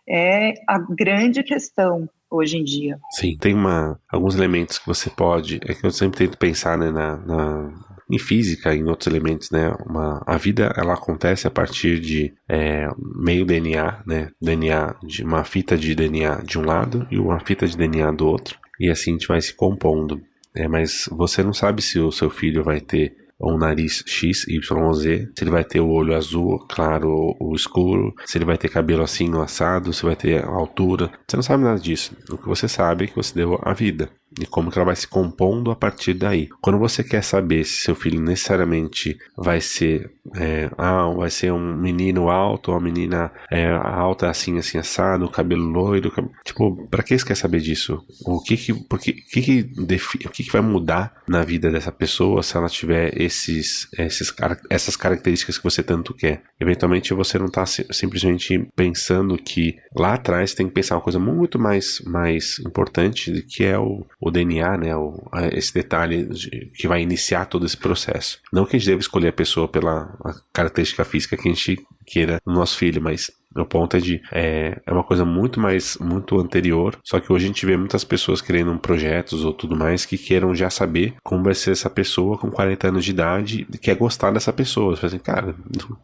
Speaker 2: é a grande questão hoje em dia.
Speaker 1: Sim, tem uma, alguns elementos que você pode, é que eu sempre tento pensar né, na, na em física, em outros elementos, né? Uma, a vida ela acontece a partir de é, meio DNA, né? DNA de uma fita de DNA de um lado e uma fita de DNA do outro e assim a gente vai se compondo. É, mas você não sabe se o seu filho vai ter um nariz X, Y, Z, se ele vai ter o olho azul, claro ou escuro, se ele vai ter cabelo assim ou assado, se vai ter altura. Você não sabe nada disso. O que você sabe é que você deu a vida e como que ela vai se compondo a partir daí. Quando você quer saber se seu filho necessariamente vai ser é, ah, vai ser um menino alto uma menina é, alta assim assim assado, cabelo loiro, cab... tipo, para que você quer saber disso? O que que, porque, que, que defi... o que, que vai mudar na vida dessa pessoa se ela tiver esses, esses essas características que você tanto quer? Eventualmente você não está simplesmente pensando que lá atrás tem que pensar uma coisa muito mais mais importante que é o o DNA, né, o, esse detalhe de, que vai iniciar todo esse processo. Não que a gente deva escolher a pessoa pela característica física que a gente queira no nosso filho, mas o ponto é de é, é uma coisa muito mais muito anterior. Só que hoje a gente vê muitas pessoas querendo projetos ou tudo mais que queiram já saber como vai ser essa pessoa com 40 anos de idade e quer gostar dessa pessoa. Você fala assim, cara,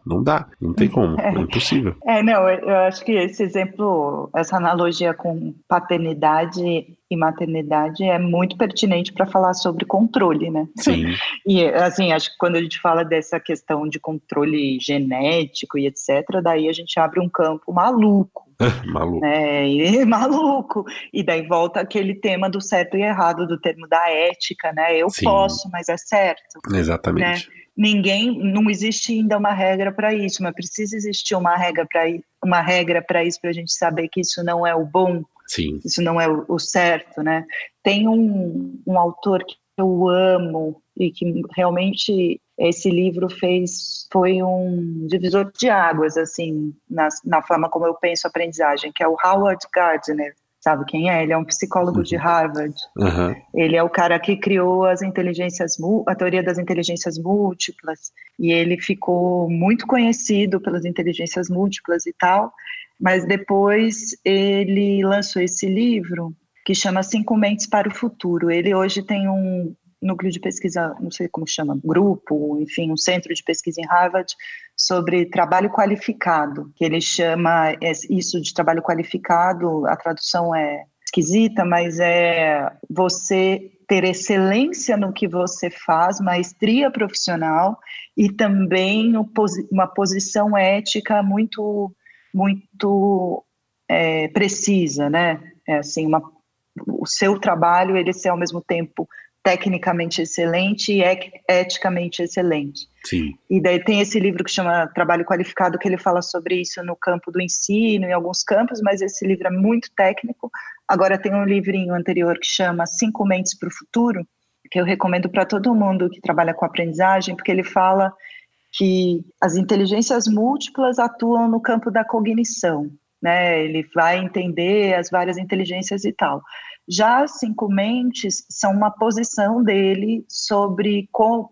Speaker 1: não dá, não tem como, é, é impossível.
Speaker 2: É, não, eu acho que esse exemplo, essa analogia com paternidade e maternidade é muito pertinente para falar sobre controle, né?
Speaker 1: Sim.
Speaker 2: E assim, acho que quando a gente fala dessa questão de controle genético e etc, daí a gente abre um campo maluco.
Speaker 1: maluco.
Speaker 2: Né? E, maluco. E daí volta aquele tema do certo e errado, do termo da ética, né? Eu Sim. posso, mas é certo.
Speaker 1: Exatamente.
Speaker 2: Né? Ninguém, não existe ainda uma regra para isso, mas precisa existir uma regra para uma regra para isso para a gente saber que isso não é o bom
Speaker 1: Sim.
Speaker 2: Isso não é o, certo, né? Tem um, um autor que eu amo e que realmente esse livro fez foi um divisor de águas assim na, na forma como eu penso a aprendizagem que é o Howard Gardner sabe quem é ele é um psicólogo uhum. de Harvard
Speaker 1: uhum.
Speaker 2: ele é o cara que criou as inteligências a teoria das inteligências múltiplas e ele ficou muito conhecido pelas inteligências múltiplas e tal mas depois ele lançou esse livro que chama Cinco Mentes para o Futuro. Ele hoje tem um núcleo de pesquisa, não sei como chama, grupo, enfim, um centro de pesquisa em Harvard sobre trabalho qualificado, que ele chama isso de trabalho qualificado, a tradução é esquisita, mas é você ter excelência no que você faz, maestria profissional e também uma posição ética muito muito é, precisa, né? É assim, uma, o seu trabalho ele ser ao mesmo tempo tecnicamente excelente e eticamente excelente.
Speaker 1: Sim.
Speaker 2: E daí tem esse livro que chama Trabalho Qualificado, que ele fala sobre isso no campo do ensino, em alguns campos, mas esse livro é muito técnico. Agora tem um livrinho anterior que chama Cinco Mentes para o Futuro, que eu recomendo para todo mundo que trabalha com aprendizagem, porque ele fala que as inteligências múltiplas atuam no campo da cognição, né? Ele vai entender as várias inteligências e tal. Já cinco mentes são uma posição dele sobre com,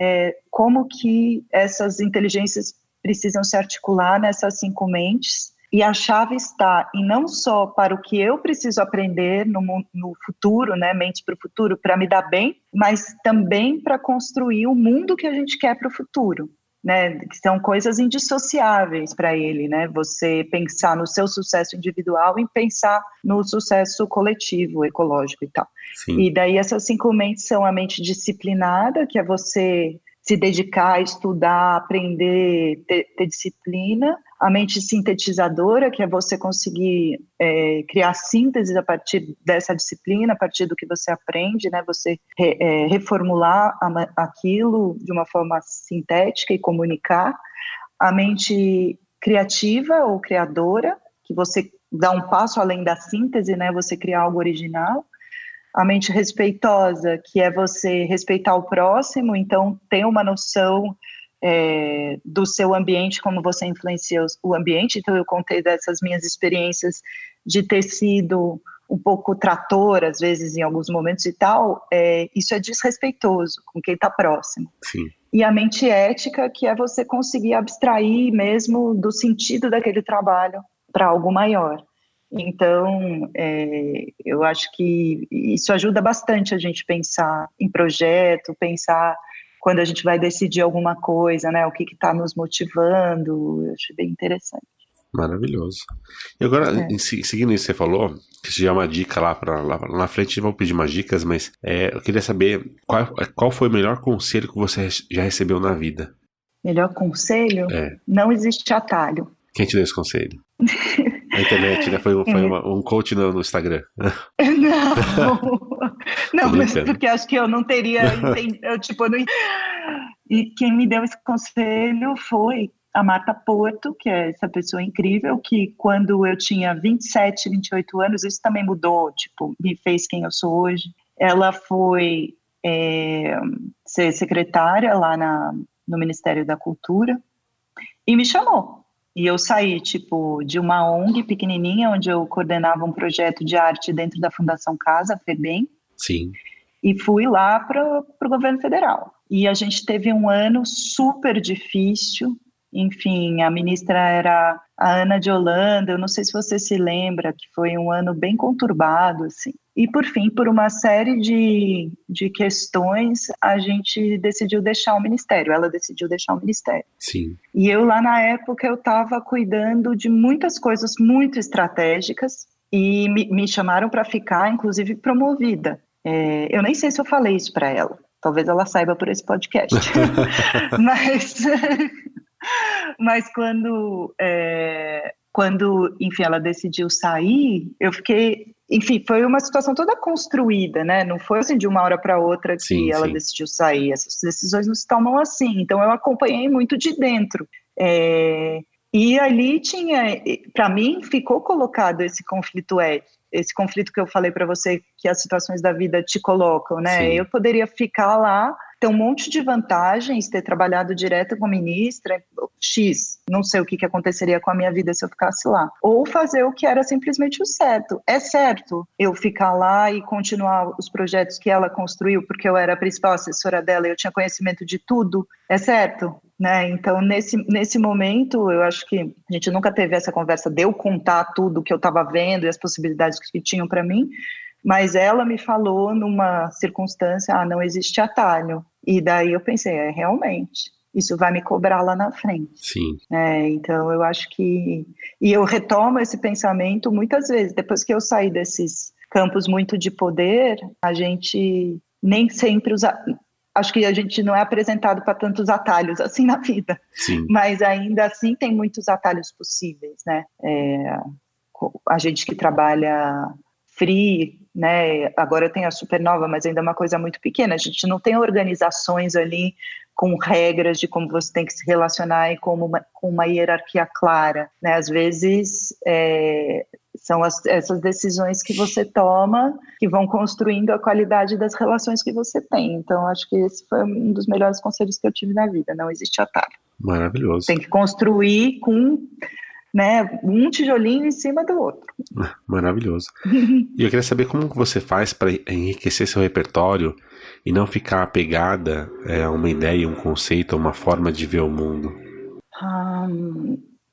Speaker 2: é, como que essas inteligências precisam se articular nessas cinco mentes e a chave está em não só para o que eu preciso aprender no, no futuro, né, mente para o futuro, para me dar bem, mas também para construir o mundo que a gente quer para o futuro. Né, que são coisas indissociáveis para ele, né? Você pensar no seu sucesso individual e pensar no sucesso coletivo, ecológico e tal. Sim. E daí essas cinco mentes são a mente disciplinada, que é você se dedicar a estudar, aprender, ter, ter disciplina, a mente sintetizadora, que é você conseguir é, criar síntese a partir dessa disciplina, a partir do que você aprende, né? Você re, é, reformular a, aquilo de uma forma sintética e comunicar. A mente criativa ou criadora, que você dá um passo além da síntese, né? Você criar algo original a mente respeitosa, que é você respeitar o próximo, então ter uma noção é, do seu ambiente, como você influencia o ambiente. Então, eu contei dessas minhas experiências de ter sido um pouco trator, às vezes, em alguns momentos e tal. É, isso é desrespeitoso com quem está próximo.
Speaker 1: Sim.
Speaker 2: E a mente ética, que é você conseguir abstrair mesmo do sentido daquele trabalho para algo maior. Então, é, eu acho que isso ajuda bastante a gente pensar em projeto, pensar quando a gente vai decidir alguma coisa, né? O que está nos motivando. Eu acho bem interessante.
Speaker 1: Maravilhoso. E agora, é. seguindo isso que você falou, que já é uma dica lá para lá, na frente, vamos pedir umas dicas, mas é, eu queria saber qual, qual foi o melhor conselho que você já recebeu na vida?
Speaker 2: Melhor conselho?
Speaker 1: É.
Speaker 2: Não existe atalho.
Speaker 1: Quem te deu esse conselho? Na internet, né? Foi, foi uma, um coach no, no Instagram.
Speaker 2: Não, não mas porque acho que eu não teria. Eu, tipo, não... E quem me deu esse conselho foi a Marta Porto, que é essa pessoa incrível, que quando eu tinha 27, 28 anos, isso também mudou, tipo, me fez quem eu sou hoje. Ela foi é, ser secretária lá na, no Ministério da Cultura e me chamou e eu saí, tipo, de uma ONG pequenininha, onde eu coordenava um projeto de arte dentro da Fundação Casa, FEBEM.
Speaker 1: Sim.
Speaker 2: E fui lá para o governo federal. E a gente teve um ano super difícil, enfim, a ministra era a Ana de Holanda, eu não sei se você se lembra, que foi um ano bem conturbado, assim. E, por fim, por uma série de, de questões, a gente decidiu deixar o ministério, ela decidiu deixar o ministério.
Speaker 1: Sim.
Speaker 2: E eu, lá na época, eu estava cuidando de muitas coisas muito estratégicas e me, me chamaram para ficar, inclusive, promovida. É, eu nem sei se eu falei isso para ela, talvez ela saiba por esse podcast. Mas mas quando, é, quando, enfim, ela decidiu sair, eu fiquei, enfim, foi uma situação toda construída, né? Não foi assim de uma hora para outra que sim, ela sim. decidiu sair. Essas decisões não se tomam assim. Então eu acompanhei muito de dentro. É, e ali tinha, para mim, ficou colocado esse conflito ético esse conflito que eu falei para você que as situações da vida te colocam, né? Sim. Eu poderia ficar lá ter um monte de vantagens, ter trabalhado direto com a ministra, X, não sei o que, que aconteceria com a minha vida se eu ficasse lá. Ou fazer o que era simplesmente o certo. É certo eu ficar lá e continuar os projetos que ela construiu, porque eu era a principal assessora dela e eu tinha conhecimento de tudo. É certo? Né? Então, nesse, nesse momento, eu acho que a gente nunca teve essa conversa de eu contar tudo que eu estava vendo e as possibilidades que tinham para mim, mas ela me falou numa circunstância, ah, não existe atalho. E daí eu pensei, é realmente, isso vai me cobrar lá na frente.
Speaker 1: Sim.
Speaker 2: É, então eu acho que e eu retomo esse pensamento muitas vezes depois que eu saí desses campos muito de poder, a gente nem sempre usa acho que a gente não é apresentado para tantos atalhos assim na vida.
Speaker 1: Sim.
Speaker 2: Mas ainda assim tem muitos atalhos possíveis, né? É, a gente que trabalha free, né? Agora tenho a Supernova, mas ainda é uma coisa muito pequena. A gente não tem organizações ali com regras de como você tem que se relacionar e como uma, com uma hierarquia clara, né? Às vezes é, são as, essas decisões que você toma que vão construindo a qualidade das relações que você tem. Então acho que esse foi um dos melhores conselhos que eu tive na vida. Não existe atalho.
Speaker 1: Maravilhoso.
Speaker 2: Tem que construir com né, um tijolinho em cima do outro.
Speaker 1: Maravilhoso. e eu queria saber como você faz para enriquecer seu repertório e não ficar apegada é, a uma ideia, um conceito, a uma forma de ver o mundo.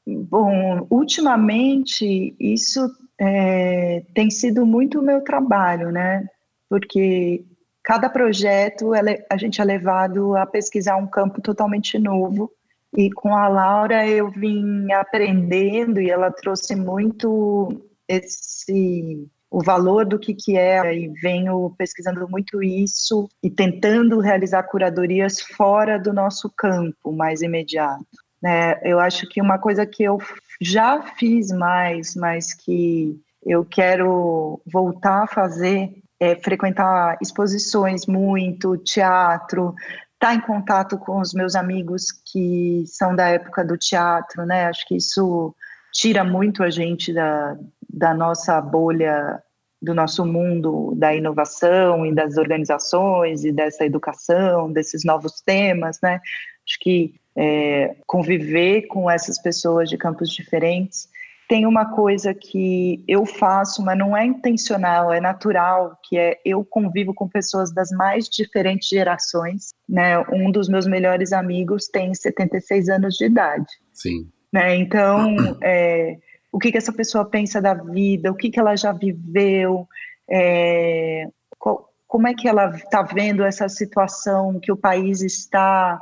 Speaker 2: Bom, ultimamente isso é, tem sido muito o meu trabalho, né? Porque cada projeto a gente é levado a pesquisar um campo totalmente novo. E com a Laura eu vim aprendendo e ela trouxe muito esse o valor do que, que é e venho pesquisando muito isso e tentando realizar curadorias fora do nosso campo mais imediato. Né? Eu acho que uma coisa que eu já fiz mais, mas que eu quero voltar a fazer é frequentar exposições muito, teatro, estar tá em contato com os meus amigos que são da época do teatro, né? Acho que isso tira muito a gente da, da nossa bolha, do nosso mundo da inovação e das organizações e dessa educação, desses novos temas, né? Acho que é, conviver com essas pessoas de campos diferentes tem uma coisa que eu faço, mas não é intencional, é natural, que é eu convivo com pessoas das mais diferentes gerações, né? Um dos meus melhores amigos tem 76 anos de idade.
Speaker 1: Sim.
Speaker 2: Né? Então, é, o que, que essa pessoa pensa da vida, o que, que ela já viveu, é, qual, como é que ela está vendo essa situação que o país está,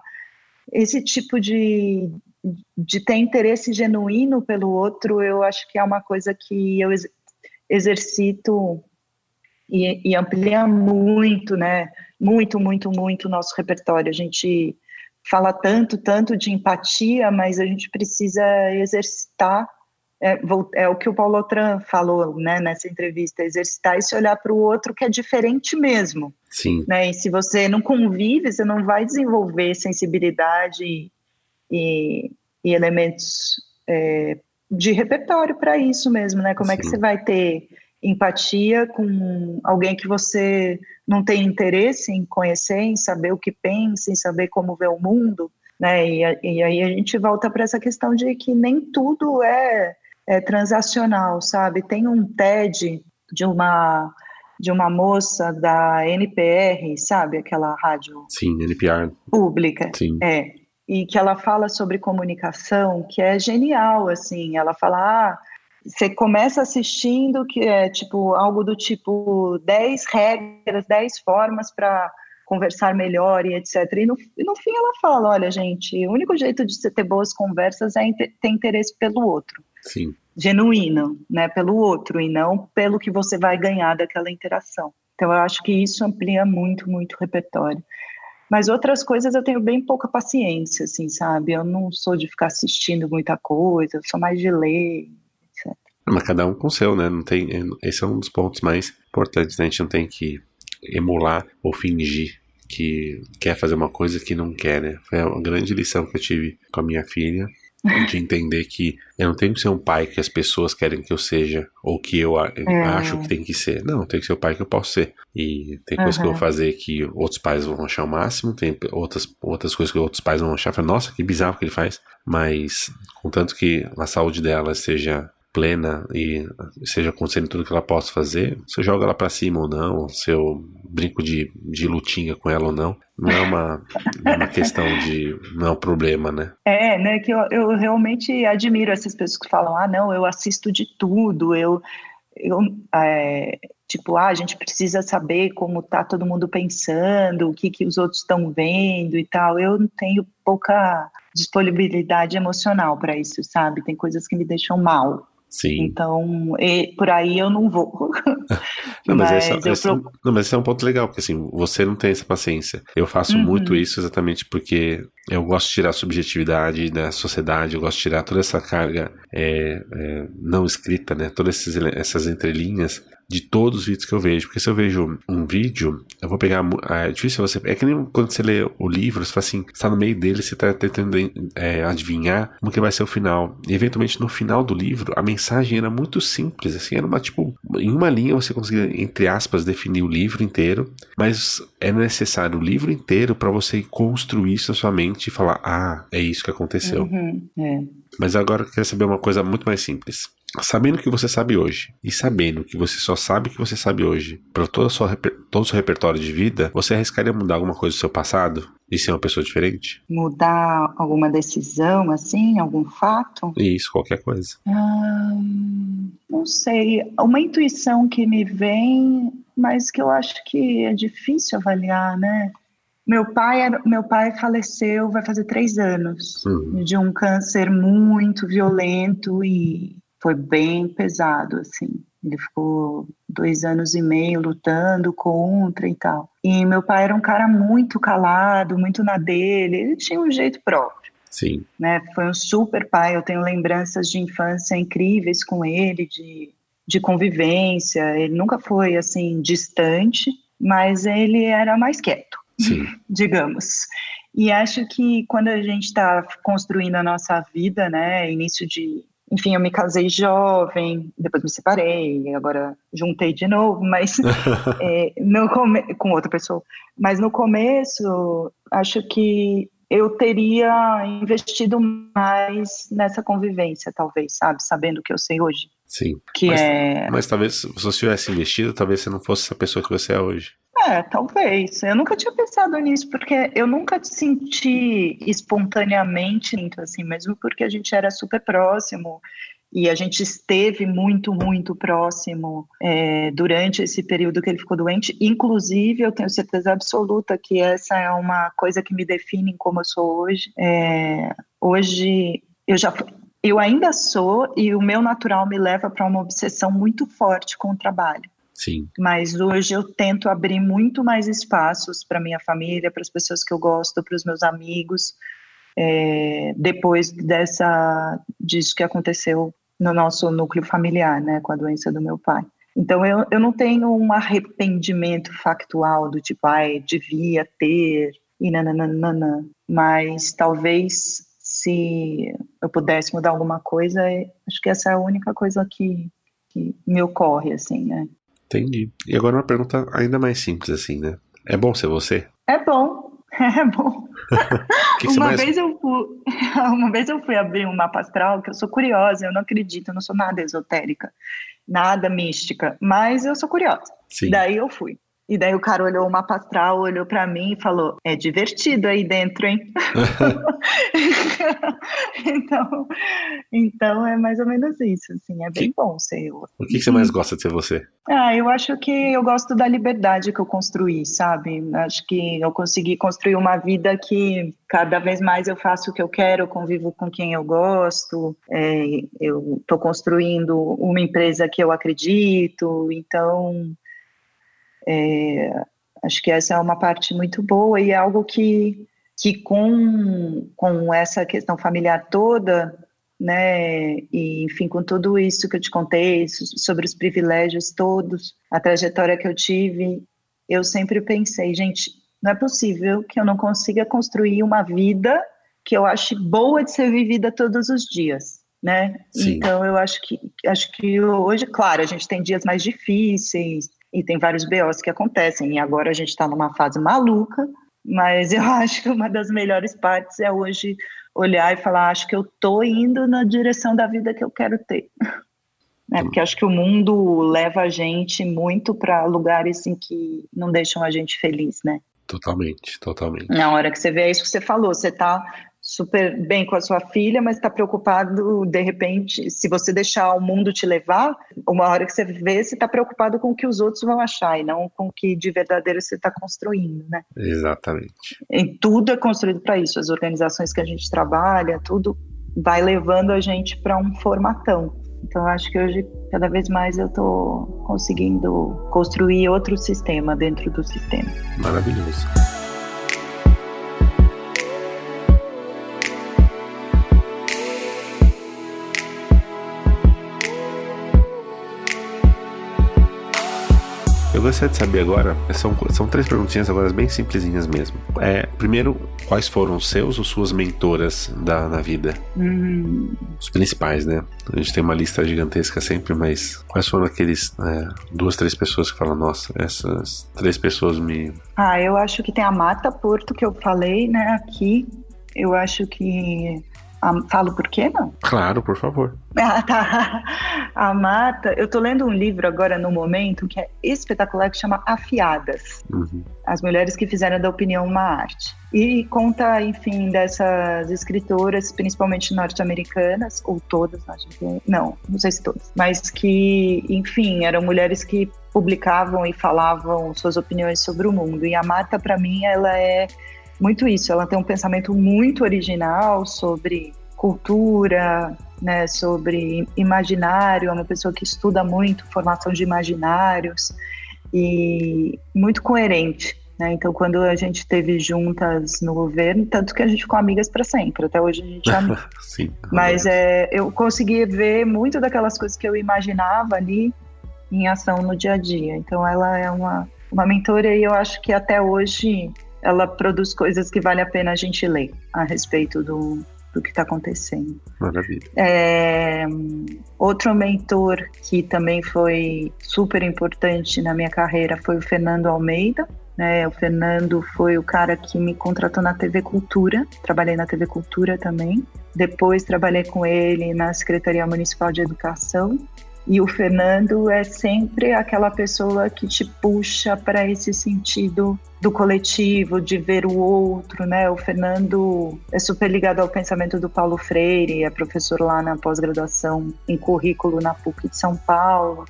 Speaker 2: esse tipo de, de ter interesse genuíno pelo outro, eu acho que é uma coisa que eu exercito e, e amplia muito, né? Muito, muito, muito o nosso repertório. A gente fala tanto, tanto de empatia, mas a gente precisa exercitar. É, é o que o Paulo Otran falou né, nessa entrevista, exercitar esse olhar para o outro que é diferente mesmo.
Speaker 1: Sim.
Speaker 2: Né, e se você não convive, você não vai desenvolver sensibilidade e, e elementos é, de repertório para isso mesmo, né? Como Sim. é que você vai ter empatia com alguém que você não tem interesse em conhecer, em saber o que pensa, em saber como vê o mundo, né? E, e aí a gente volta para essa questão de que nem tudo é, é transacional, sabe? Tem um TED de uma de uma moça da NPR, sabe? Aquela rádio.
Speaker 1: Sim, NPR.
Speaker 2: Pública.
Speaker 1: Sim.
Speaker 2: É e que ela fala sobre comunicação, que é genial, assim, ela fala, ah, você começa assistindo que é tipo algo do tipo 10 regras, 10 formas para conversar melhor e etc. E no, e no fim ela fala, olha gente, o único jeito de você ter boas conversas é ter interesse pelo outro.
Speaker 1: Sim.
Speaker 2: Genuíno, né, pelo outro e não pelo que você vai ganhar daquela interação. Então eu acho que isso amplia muito, muito o repertório. Mas outras coisas eu tenho bem pouca paciência, assim, sabe? Eu não sou de ficar assistindo muita coisa, eu sou mais de ler, etc.
Speaker 1: Mas cada um com o seu, né? Não tem, esse é um dos pontos mais importantes, né? A gente não tem que emular ou fingir que quer fazer uma coisa que não quer, né? Foi uma grande lição que eu tive com a minha filha de entender que eu não tenho que ser um pai que as pessoas querem que eu seja ou que eu é. acho que tem que ser. Não, tem que ser o pai que eu posso ser. E tem coisas uhum. que eu vou fazer que outros pais vão achar o máximo, tem outras, outras coisas que outros pais vão achar, nossa, que bizarro que ele faz. Mas, contanto que a saúde dela seja plena e seja acontecendo tudo que ela possa fazer, se eu jogo ela para cima ou não, se eu brinco de, de lutinha com ela ou não, não é uma, uma questão de. não é um problema, né?
Speaker 2: É, né? Que eu, eu realmente admiro essas pessoas que falam: ah, não, eu assisto de tudo, eu. eu é, tipo, ah, a gente precisa saber como tá todo mundo pensando, o que, que os outros estão vendo e tal. Eu não tenho pouca disponibilidade emocional para isso, sabe? Tem coisas que me deixam mal.
Speaker 1: Sim.
Speaker 2: Então, e, por aí eu não vou.
Speaker 1: não, mas, mas esse, esse, não, mas esse é um ponto legal, porque assim, você não tem essa paciência. Eu faço uhum. muito isso exatamente porque eu gosto de tirar a subjetividade da sociedade, eu gosto de tirar toda essa carga é, é, não escrita, né? Todas essas, essas entrelinhas de todos os vídeos que eu vejo. Porque se eu vejo um vídeo, eu vou pegar. É difícil você. É que nem quando você lê o livro, você fala assim, você tá no meio dele, você tá tentando é, adivinhar como que vai ser o final. E eventualmente no final do livro, a mensagem era muito simples, assim, era uma tipo. Em uma linha você conseguia, entre aspas, definir o livro inteiro, mas é necessário o livro inteiro para você construir isso na sua mente e falar: ah, é isso que aconteceu.
Speaker 2: Uhum, é.
Speaker 1: Mas agora eu quero saber uma coisa muito mais simples. Sabendo o que você sabe hoje e sabendo que você só sabe o que você sabe hoje para todo, o seu repertório de vida, você arriscaria mudar alguma coisa do seu passado e ser uma pessoa diferente?
Speaker 2: Mudar alguma decisão, assim, algum fato?
Speaker 1: Isso, qualquer coisa.
Speaker 2: Hum, não sei. Uma intuição que me vem, mas que eu acho que é difícil avaliar, né? Meu pai, meu pai faleceu, vai fazer três anos, uhum. de um câncer muito violento e foi bem pesado, assim. Ele ficou dois anos e meio lutando contra e tal. E meu pai era um cara muito calado, muito na dele, ele tinha um jeito próprio.
Speaker 1: Sim.
Speaker 2: Né? Foi um super pai, eu tenho lembranças de infância incríveis com ele, de, de convivência. Ele nunca foi, assim, distante, mas ele era mais quieto.
Speaker 1: Sim.
Speaker 2: digamos. E acho que quando a gente está construindo a nossa vida, né, início de, enfim, eu me casei jovem, depois me separei, agora juntei de novo, mas é, no come com outra pessoa. Mas no começo, acho que eu teria investido mais nessa convivência, talvez, sabe, sabendo o que eu sei hoje.
Speaker 1: Sim.
Speaker 2: Que
Speaker 1: mas,
Speaker 2: é...
Speaker 1: mas talvez se você tivesse investido, talvez você não fosse essa pessoa que você é hoje.
Speaker 2: É, talvez. Eu nunca tinha pensado nisso, porque eu nunca senti espontaneamente, assim, mesmo porque a gente era super próximo e a gente esteve muito, muito próximo é, durante esse período que ele ficou doente. Inclusive, eu tenho certeza absoluta que essa é uma coisa que me define como eu sou hoje. É, hoje, eu já eu ainda sou e o meu natural me leva para uma obsessão muito forte com o trabalho.
Speaker 1: Sim.
Speaker 2: Mas hoje eu tento abrir muito mais espaços para minha família, para as pessoas que eu gosto, para os meus amigos. É, depois dessa disso que aconteceu no nosso núcleo familiar, né, com a doença do meu pai. Então eu, eu não tenho um arrependimento factual do tipo, ai, devia ter e nananana, mas talvez se eu pudesse mudar alguma coisa, acho que essa é a única coisa que, que me ocorre, assim, né?
Speaker 1: Entendi. E agora uma pergunta ainda mais simples assim, né? É bom ser você?
Speaker 2: É bom, é bom.
Speaker 1: que que
Speaker 2: uma,
Speaker 1: mais...
Speaker 2: vez eu fui, uma vez eu fui abrir um mapa astral, que eu sou curiosa, eu não acredito, eu não sou nada esotérica, nada mística, mas eu sou curiosa.
Speaker 1: Sim.
Speaker 2: Daí eu fui. E daí o cara olhou o mapa astral, olhou para mim e falou: É divertido aí dentro, hein? então, então é mais ou menos isso, assim, é bem que, bom ser eu.
Speaker 1: O que, que, você mais gosta de ser você?
Speaker 2: Ah, eu acho que eu gosto da liberdade que eu construí, sabe? Acho que eu consegui construir uma vida que cada vez mais eu faço o que eu quero, convivo com quem eu gosto, é, eu estou construindo uma empresa que eu acredito, então é, acho que essa é uma parte muito boa e é algo que, que com, com essa questão familiar toda, né, e enfim, com tudo isso que eu te contei, sobre os privilégios todos, a trajetória que eu tive, eu sempre pensei, gente, não é possível que eu não consiga construir uma vida que eu ache boa de ser vivida todos os dias, né?
Speaker 1: Sim.
Speaker 2: Então eu acho que acho que hoje, claro, a gente tem dias mais difíceis, e tem vários BOs que acontecem. E agora a gente está numa fase maluca, mas eu acho que uma das melhores partes é hoje olhar e falar: acho que eu estou indo na direção da vida que eu quero ter. É, porque acho que o mundo leva a gente muito para lugares em que não deixam a gente feliz, né?
Speaker 1: Totalmente, totalmente.
Speaker 2: Na hora que você vê é isso que você falou, você está super bem com a sua filha, mas está preocupado, de repente, se você deixar o mundo te levar, uma hora que você vê, você está preocupado com o que os outros vão achar e não com o que de verdadeiro você está construindo, né?
Speaker 1: Exatamente.
Speaker 2: E tudo é construído para isso, as organizações que a gente trabalha, tudo vai levando a gente para um formatão. Então, acho que hoje, cada vez mais, eu estou conseguindo construir outro sistema dentro do sistema.
Speaker 1: Maravilhoso. Gostaria de saber agora, são, são três perguntinhas agora bem simplesinhas mesmo. É, primeiro, quais foram os seus ou suas mentoras da, na vida?
Speaker 2: Hum.
Speaker 1: Os principais, né? A gente tem uma lista gigantesca sempre, mas quais foram aqueles é, duas, três pessoas que falam, nossa, essas três pessoas me.
Speaker 2: Ah, eu acho que tem a Mata Porto que eu falei, né, aqui. Eu acho que ah, falo por quê, não?
Speaker 1: Claro, por favor.
Speaker 2: Ah, tá. A Mata, eu tô lendo um livro agora no momento que é espetacular, que chama Afiadas.
Speaker 1: Uhum.
Speaker 2: As mulheres que fizeram da opinião uma arte. E conta, enfim, dessas escritoras, principalmente norte-americanas, ou todas, não, não sei se todas, mas que, enfim, eram mulheres que publicavam e falavam suas opiniões sobre o mundo. E a Mata, para mim, ela é muito isso. Ela tem um pensamento muito original sobre cultura, né, sobre imaginário. É uma pessoa que estuda muito formação de imaginários e muito coerente. Né? Então, quando a gente esteve juntas no governo, tanto que a gente ficou amigas para sempre. Até hoje a gente é amiga.
Speaker 1: Sim.
Speaker 2: Mas é, eu consegui ver muito daquelas coisas que eu imaginava ali em ação no dia a dia. Então, ela é uma, uma mentora e eu acho que até hoje ela produz coisas que vale a pena a gente ler a respeito do, do que está acontecendo.
Speaker 1: Maravilha.
Speaker 2: É, outro mentor que também foi super importante na minha carreira foi o Fernando Almeida. Né? O Fernando foi o cara que me contratou na TV Cultura, trabalhei na TV Cultura também. Depois trabalhei com ele na Secretaria Municipal de Educação e o Fernando é sempre aquela pessoa que te puxa para esse sentido do coletivo, de ver o outro, né? O Fernando é super ligado ao pensamento do Paulo Freire, é professor lá na pós-graduação em currículo na PUC de São Paulo.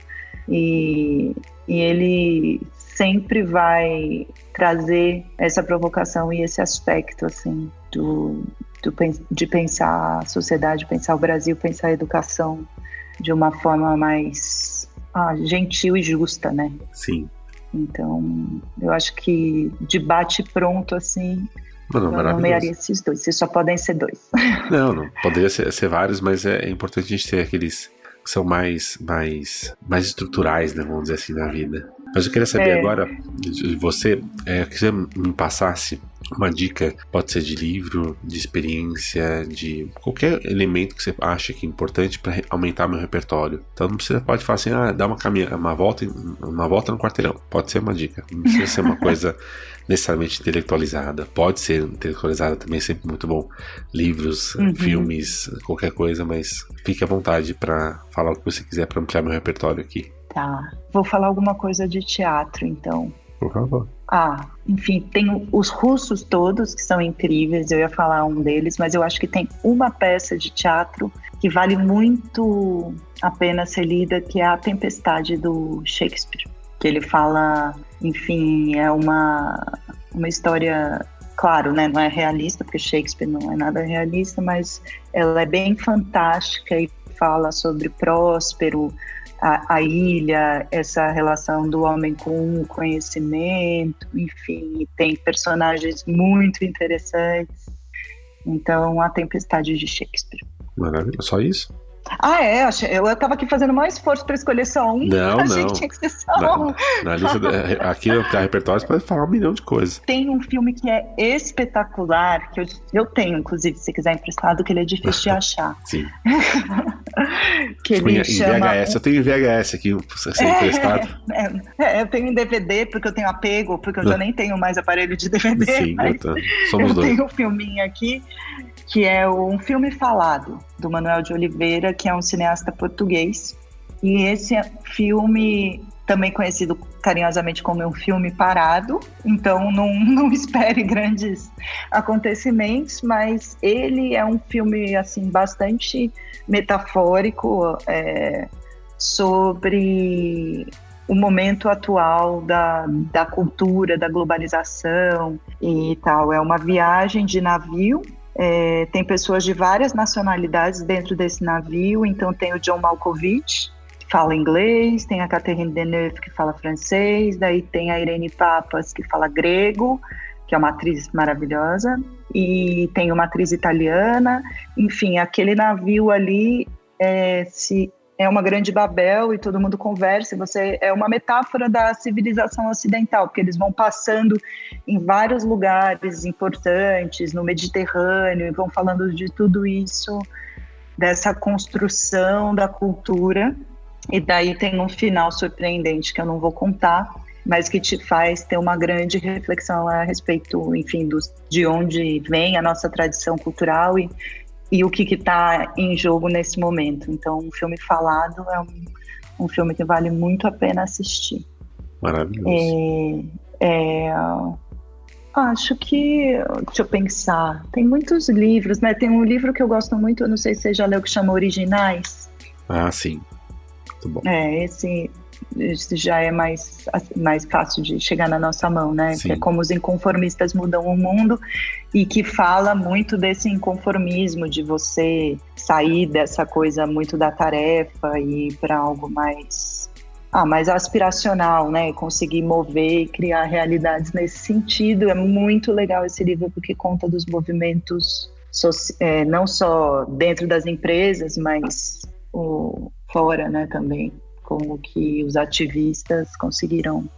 Speaker 2: E, e ele sempre vai trazer essa provocação e esse aspecto assim do, do de pensar a sociedade, pensar o Brasil, pensar a educação de uma forma mais ah, gentil e justa, né?
Speaker 1: Sim.
Speaker 2: Então, eu acho que debate pronto, assim, eu nomearia esses dois. Vocês só podem ser dois.
Speaker 1: Não, não. Poderia ser, ser vários, mas é, é, importante a gente ter aqueles que são mais, mais, mais estruturais, né? Vamos dizer assim, na vida. Mas eu queria saber é. agora de você, é, que você me passasse uma dica, pode ser de livro, de experiência, de qualquer elemento que você acha que é importante para aumentar meu repertório. Então não precisa, pode falar assim, ah, dá uma caminhada, uma volta, uma volta no quarteirão. Pode ser uma dica. Não precisa ser uma coisa necessariamente intelectualizada. Pode ser intelectualizada também, é sempre muito bom. Livros, uhum. filmes, qualquer coisa, mas fique à vontade para falar o que você quiser para ampliar meu repertório aqui.
Speaker 2: Tá. Vou falar alguma coisa de teatro, então.
Speaker 1: Por favor.
Speaker 2: Ah, enfim, tem os russos todos que são incríveis, eu ia falar um deles, mas eu acho que tem uma peça de teatro que vale muito a pena ser lida, que é A Tempestade do Shakespeare. Que ele fala, enfim, é uma, uma história claro, né, não é realista, porque Shakespeare não é nada realista, mas ela é bem fantástica e fala sobre Próspero, a, a, ilha, essa relação do homem com o conhecimento, enfim, tem personagens muito interessantes. Então, a Tempestade de Shakespeare.
Speaker 1: Maravilha, só isso?
Speaker 2: Ah, é? Eu estava aqui fazendo mais esforço para escolher só um.
Speaker 1: Não,
Speaker 2: Achei
Speaker 1: não.
Speaker 2: que tinha que ser só na, um.
Speaker 1: Na lista aqui no repertório você pode falar um milhão de coisas.
Speaker 2: Tem um filme que é espetacular, que eu, eu tenho, inclusive, se quiser emprestado, que ele é difícil de achar.
Speaker 1: Sim.
Speaker 2: que ele em chama...
Speaker 1: VHS, eu tenho em VHS aqui, ser é, emprestado.
Speaker 2: É, é, eu tenho em DVD, porque eu tenho apego, porque eu já nem tenho mais aparelho de DVD.
Speaker 1: Sim, eu, tô... Somos
Speaker 2: eu
Speaker 1: dois.
Speaker 2: tenho um filminho aqui que é um filme falado do Manuel de Oliveira, que é um cineasta português. E esse filme, também conhecido carinhosamente como um filme parado, então não, não espere grandes acontecimentos, mas ele é um filme assim bastante metafórico é, sobre o momento atual da, da cultura, da globalização e tal. É uma viagem de navio é, tem pessoas de várias nacionalidades dentro desse navio, então tem o John Malkovich, que fala inglês, tem a Catherine Deneuve, que fala francês, daí tem a Irene Papas, que fala grego, que é uma atriz maravilhosa, e tem uma atriz italiana, enfim, aquele navio ali é, se é uma grande Babel e todo mundo conversa. Você é uma metáfora da civilização ocidental, porque eles vão passando em vários lugares importantes no Mediterrâneo e vão falando de tudo isso, dessa construção da cultura. E daí tem um final surpreendente que eu não vou contar, mas que te faz ter uma grande reflexão a respeito, enfim, de onde vem a nossa tradição cultural e e o que está em jogo nesse momento. Então, um filme falado é um, um filme que vale muito a pena assistir.
Speaker 1: Maravilhoso.
Speaker 2: É, é, acho que. Deixa eu pensar. Tem muitos livros, né? Tem um livro que eu gosto muito, não sei se você já leu, que chama Originais.
Speaker 1: Ah, sim. Muito bom.
Speaker 2: É, esse já é mais, mais fácil de chegar na nossa mão, né? Sim. Que é como os inconformistas mudam o mundo e que fala muito desse inconformismo de você sair dessa coisa muito da tarefa e ir para algo mais ah, mais aspiracional, né? Conseguir mover e criar realidades nesse sentido. É muito legal esse livro porque conta dos movimentos é, não só dentro das empresas, mas o, fora, né? Também como que os ativistas conseguiram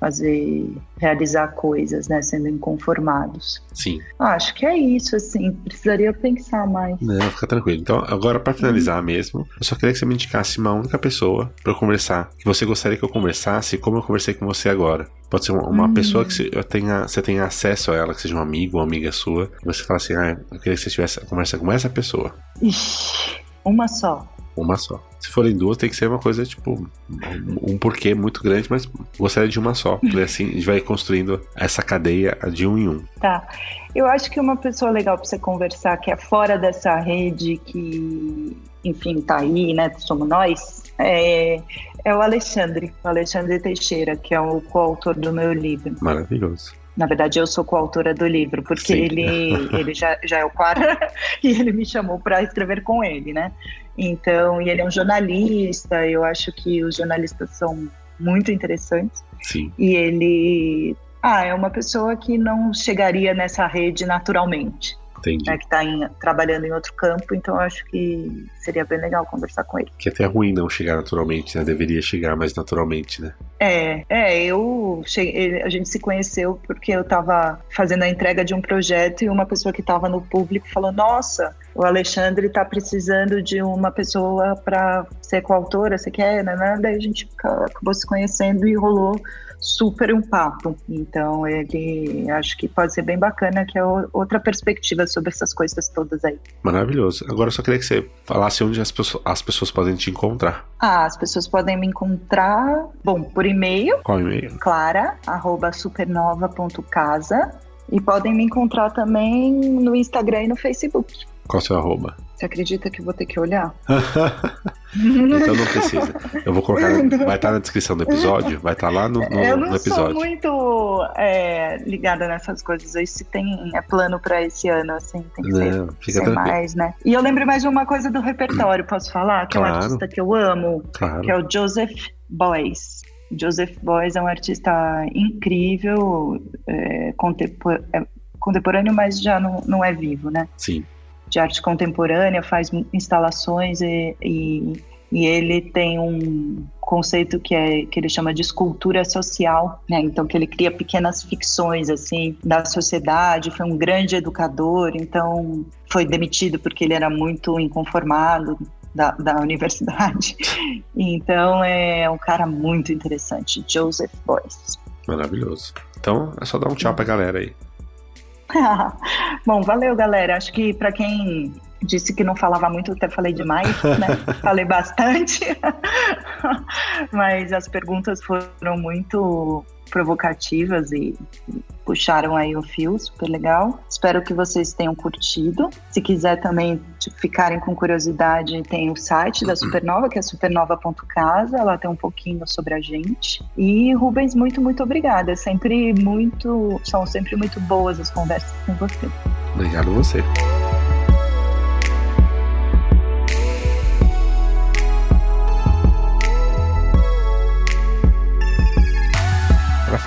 Speaker 2: fazer, realizar coisas, né, sendo inconformados.
Speaker 1: Sim.
Speaker 2: Ah, acho que é isso, assim, precisaria pensar mais.
Speaker 1: Não, fica tranquilo. Então, agora para finalizar mesmo, eu só queria que você me indicasse uma única pessoa para eu conversar, que você gostaria que eu conversasse, como eu conversei com você agora. Pode ser uma, uma hum. pessoa que você tenha, você tenha acesso a ela, que seja um amigo ou amiga sua, e você fala assim, ah, eu queria que você tivesse conversa com essa pessoa.
Speaker 2: Ixi, uma só.
Speaker 1: Uma só. Se forem duas, tem que ser uma coisa, tipo, um, um porquê muito grande, mas gostaria de uma só. Porque assim a gente vai construindo essa cadeia de um em um.
Speaker 2: Tá. Eu acho que uma pessoa legal para você conversar, que é fora dessa rede que, enfim, tá aí, né? Somos nós, é, é o Alexandre, o Alexandre Teixeira, que é o coautor do meu livro.
Speaker 1: Maravilhoso.
Speaker 2: Na verdade, eu sou coautora do livro, porque Sim. ele, ele já, já é o quarto e ele me chamou para escrever com ele, né? Então, e ele é um jornalista, eu acho que os jornalistas são muito interessantes.
Speaker 1: Sim.
Speaker 2: E ele ah, é uma pessoa que não chegaria nessa rede naturalmente.
Speaker 1: Entendi.
Speaker 2: Né, que está trabalhando em outro campo, então eu acho que seria bem legal conversar com ele.
Speaker 1: Que é até ruim não chegar naturalmente, né? Deveria chegar mais naturalmente, né?
Speaker 2: É, é, eu cheguei, a gente se conheceu porque eu estava fazendo a entrega de um projeto e uma pessoa que estava no público falou: Nossa, o Alexandre está precisando de uma pessoa para ser coautora, você quer? Né? né? Daí a gente acabou se conhecendo e rolou super um papo. Então, ele acho que pode ser bem bacana, que é outra perspectiva sobre essas coisas todas aí.
Speaker 1: Maravilhoso. Agora eu só queria que você falasse onde as pessoas, as pessoas podem te encontrar.
Speaker 2: Ah, as pessoas podem me encontrar, bom, por e-mail.
Speaker 1: Qual e-mail?
Speaker 2: Clara, arroba supernova.casa. E podem me encontrar também no Instagram e no Facebook.
Speaker 1: Qual seu arroba?
Speaker 2: Você acredita que eu vou ter que olhar?
Speaker 1: então não precisa. Eu vou colocar. Vai estar na descrição do episódio, vai estar lá no, no,
Speaker 2: eu não
Speaker 1: no episódio.
Speaker 2: sou muito é, ligada nessas coisas. Aí se tem é plano para esse ano, assim, tem que não, ser, ser mais, né? E eu lembro mais de uma coisa do repertório, posso falar? Que claro. é um artista que eu amo,
Speaker 1: claro.
Speaker 2: que é o Joseph Boyce. Joseph Boyce é um artista incrível, é, contempor é, contemporâneo, mas já não, não é vivo, né?
Speaker 1: Sim
Speaker 2: de arte contemporânea, faz instalações e, e, e, ele tem um conceito que, é, que ele chama de escultura social, né? Então que ele cria pequenas ficções assim da sociedade, foi um grande educador, então foi demitido porque ele era muito inconformado da, da universidade. Então é um cara muito interessante, Joseph Boyce.
Speaker 1: Maravilhoso. Então é só dar um tchau pra galera aí.
Speaker 2: Bom, valeu, galera. Acho que para quem disse que não falava muito, até falei demais, né? falei bastante. Mas as perguntas foram muito provocativas e puxaram aí o fio, super legal. Espero que vocês tenham curtido. Se quiser também ficarem com curiosidade, tem o site da Supernova, que é supernova.casa, lá tem um pouquinho sobre a gente. E Rubens, muito, muito obrigada. É sempre muito, são sempre muito boas as conversas com você.
Speaker 1: Obrigado você.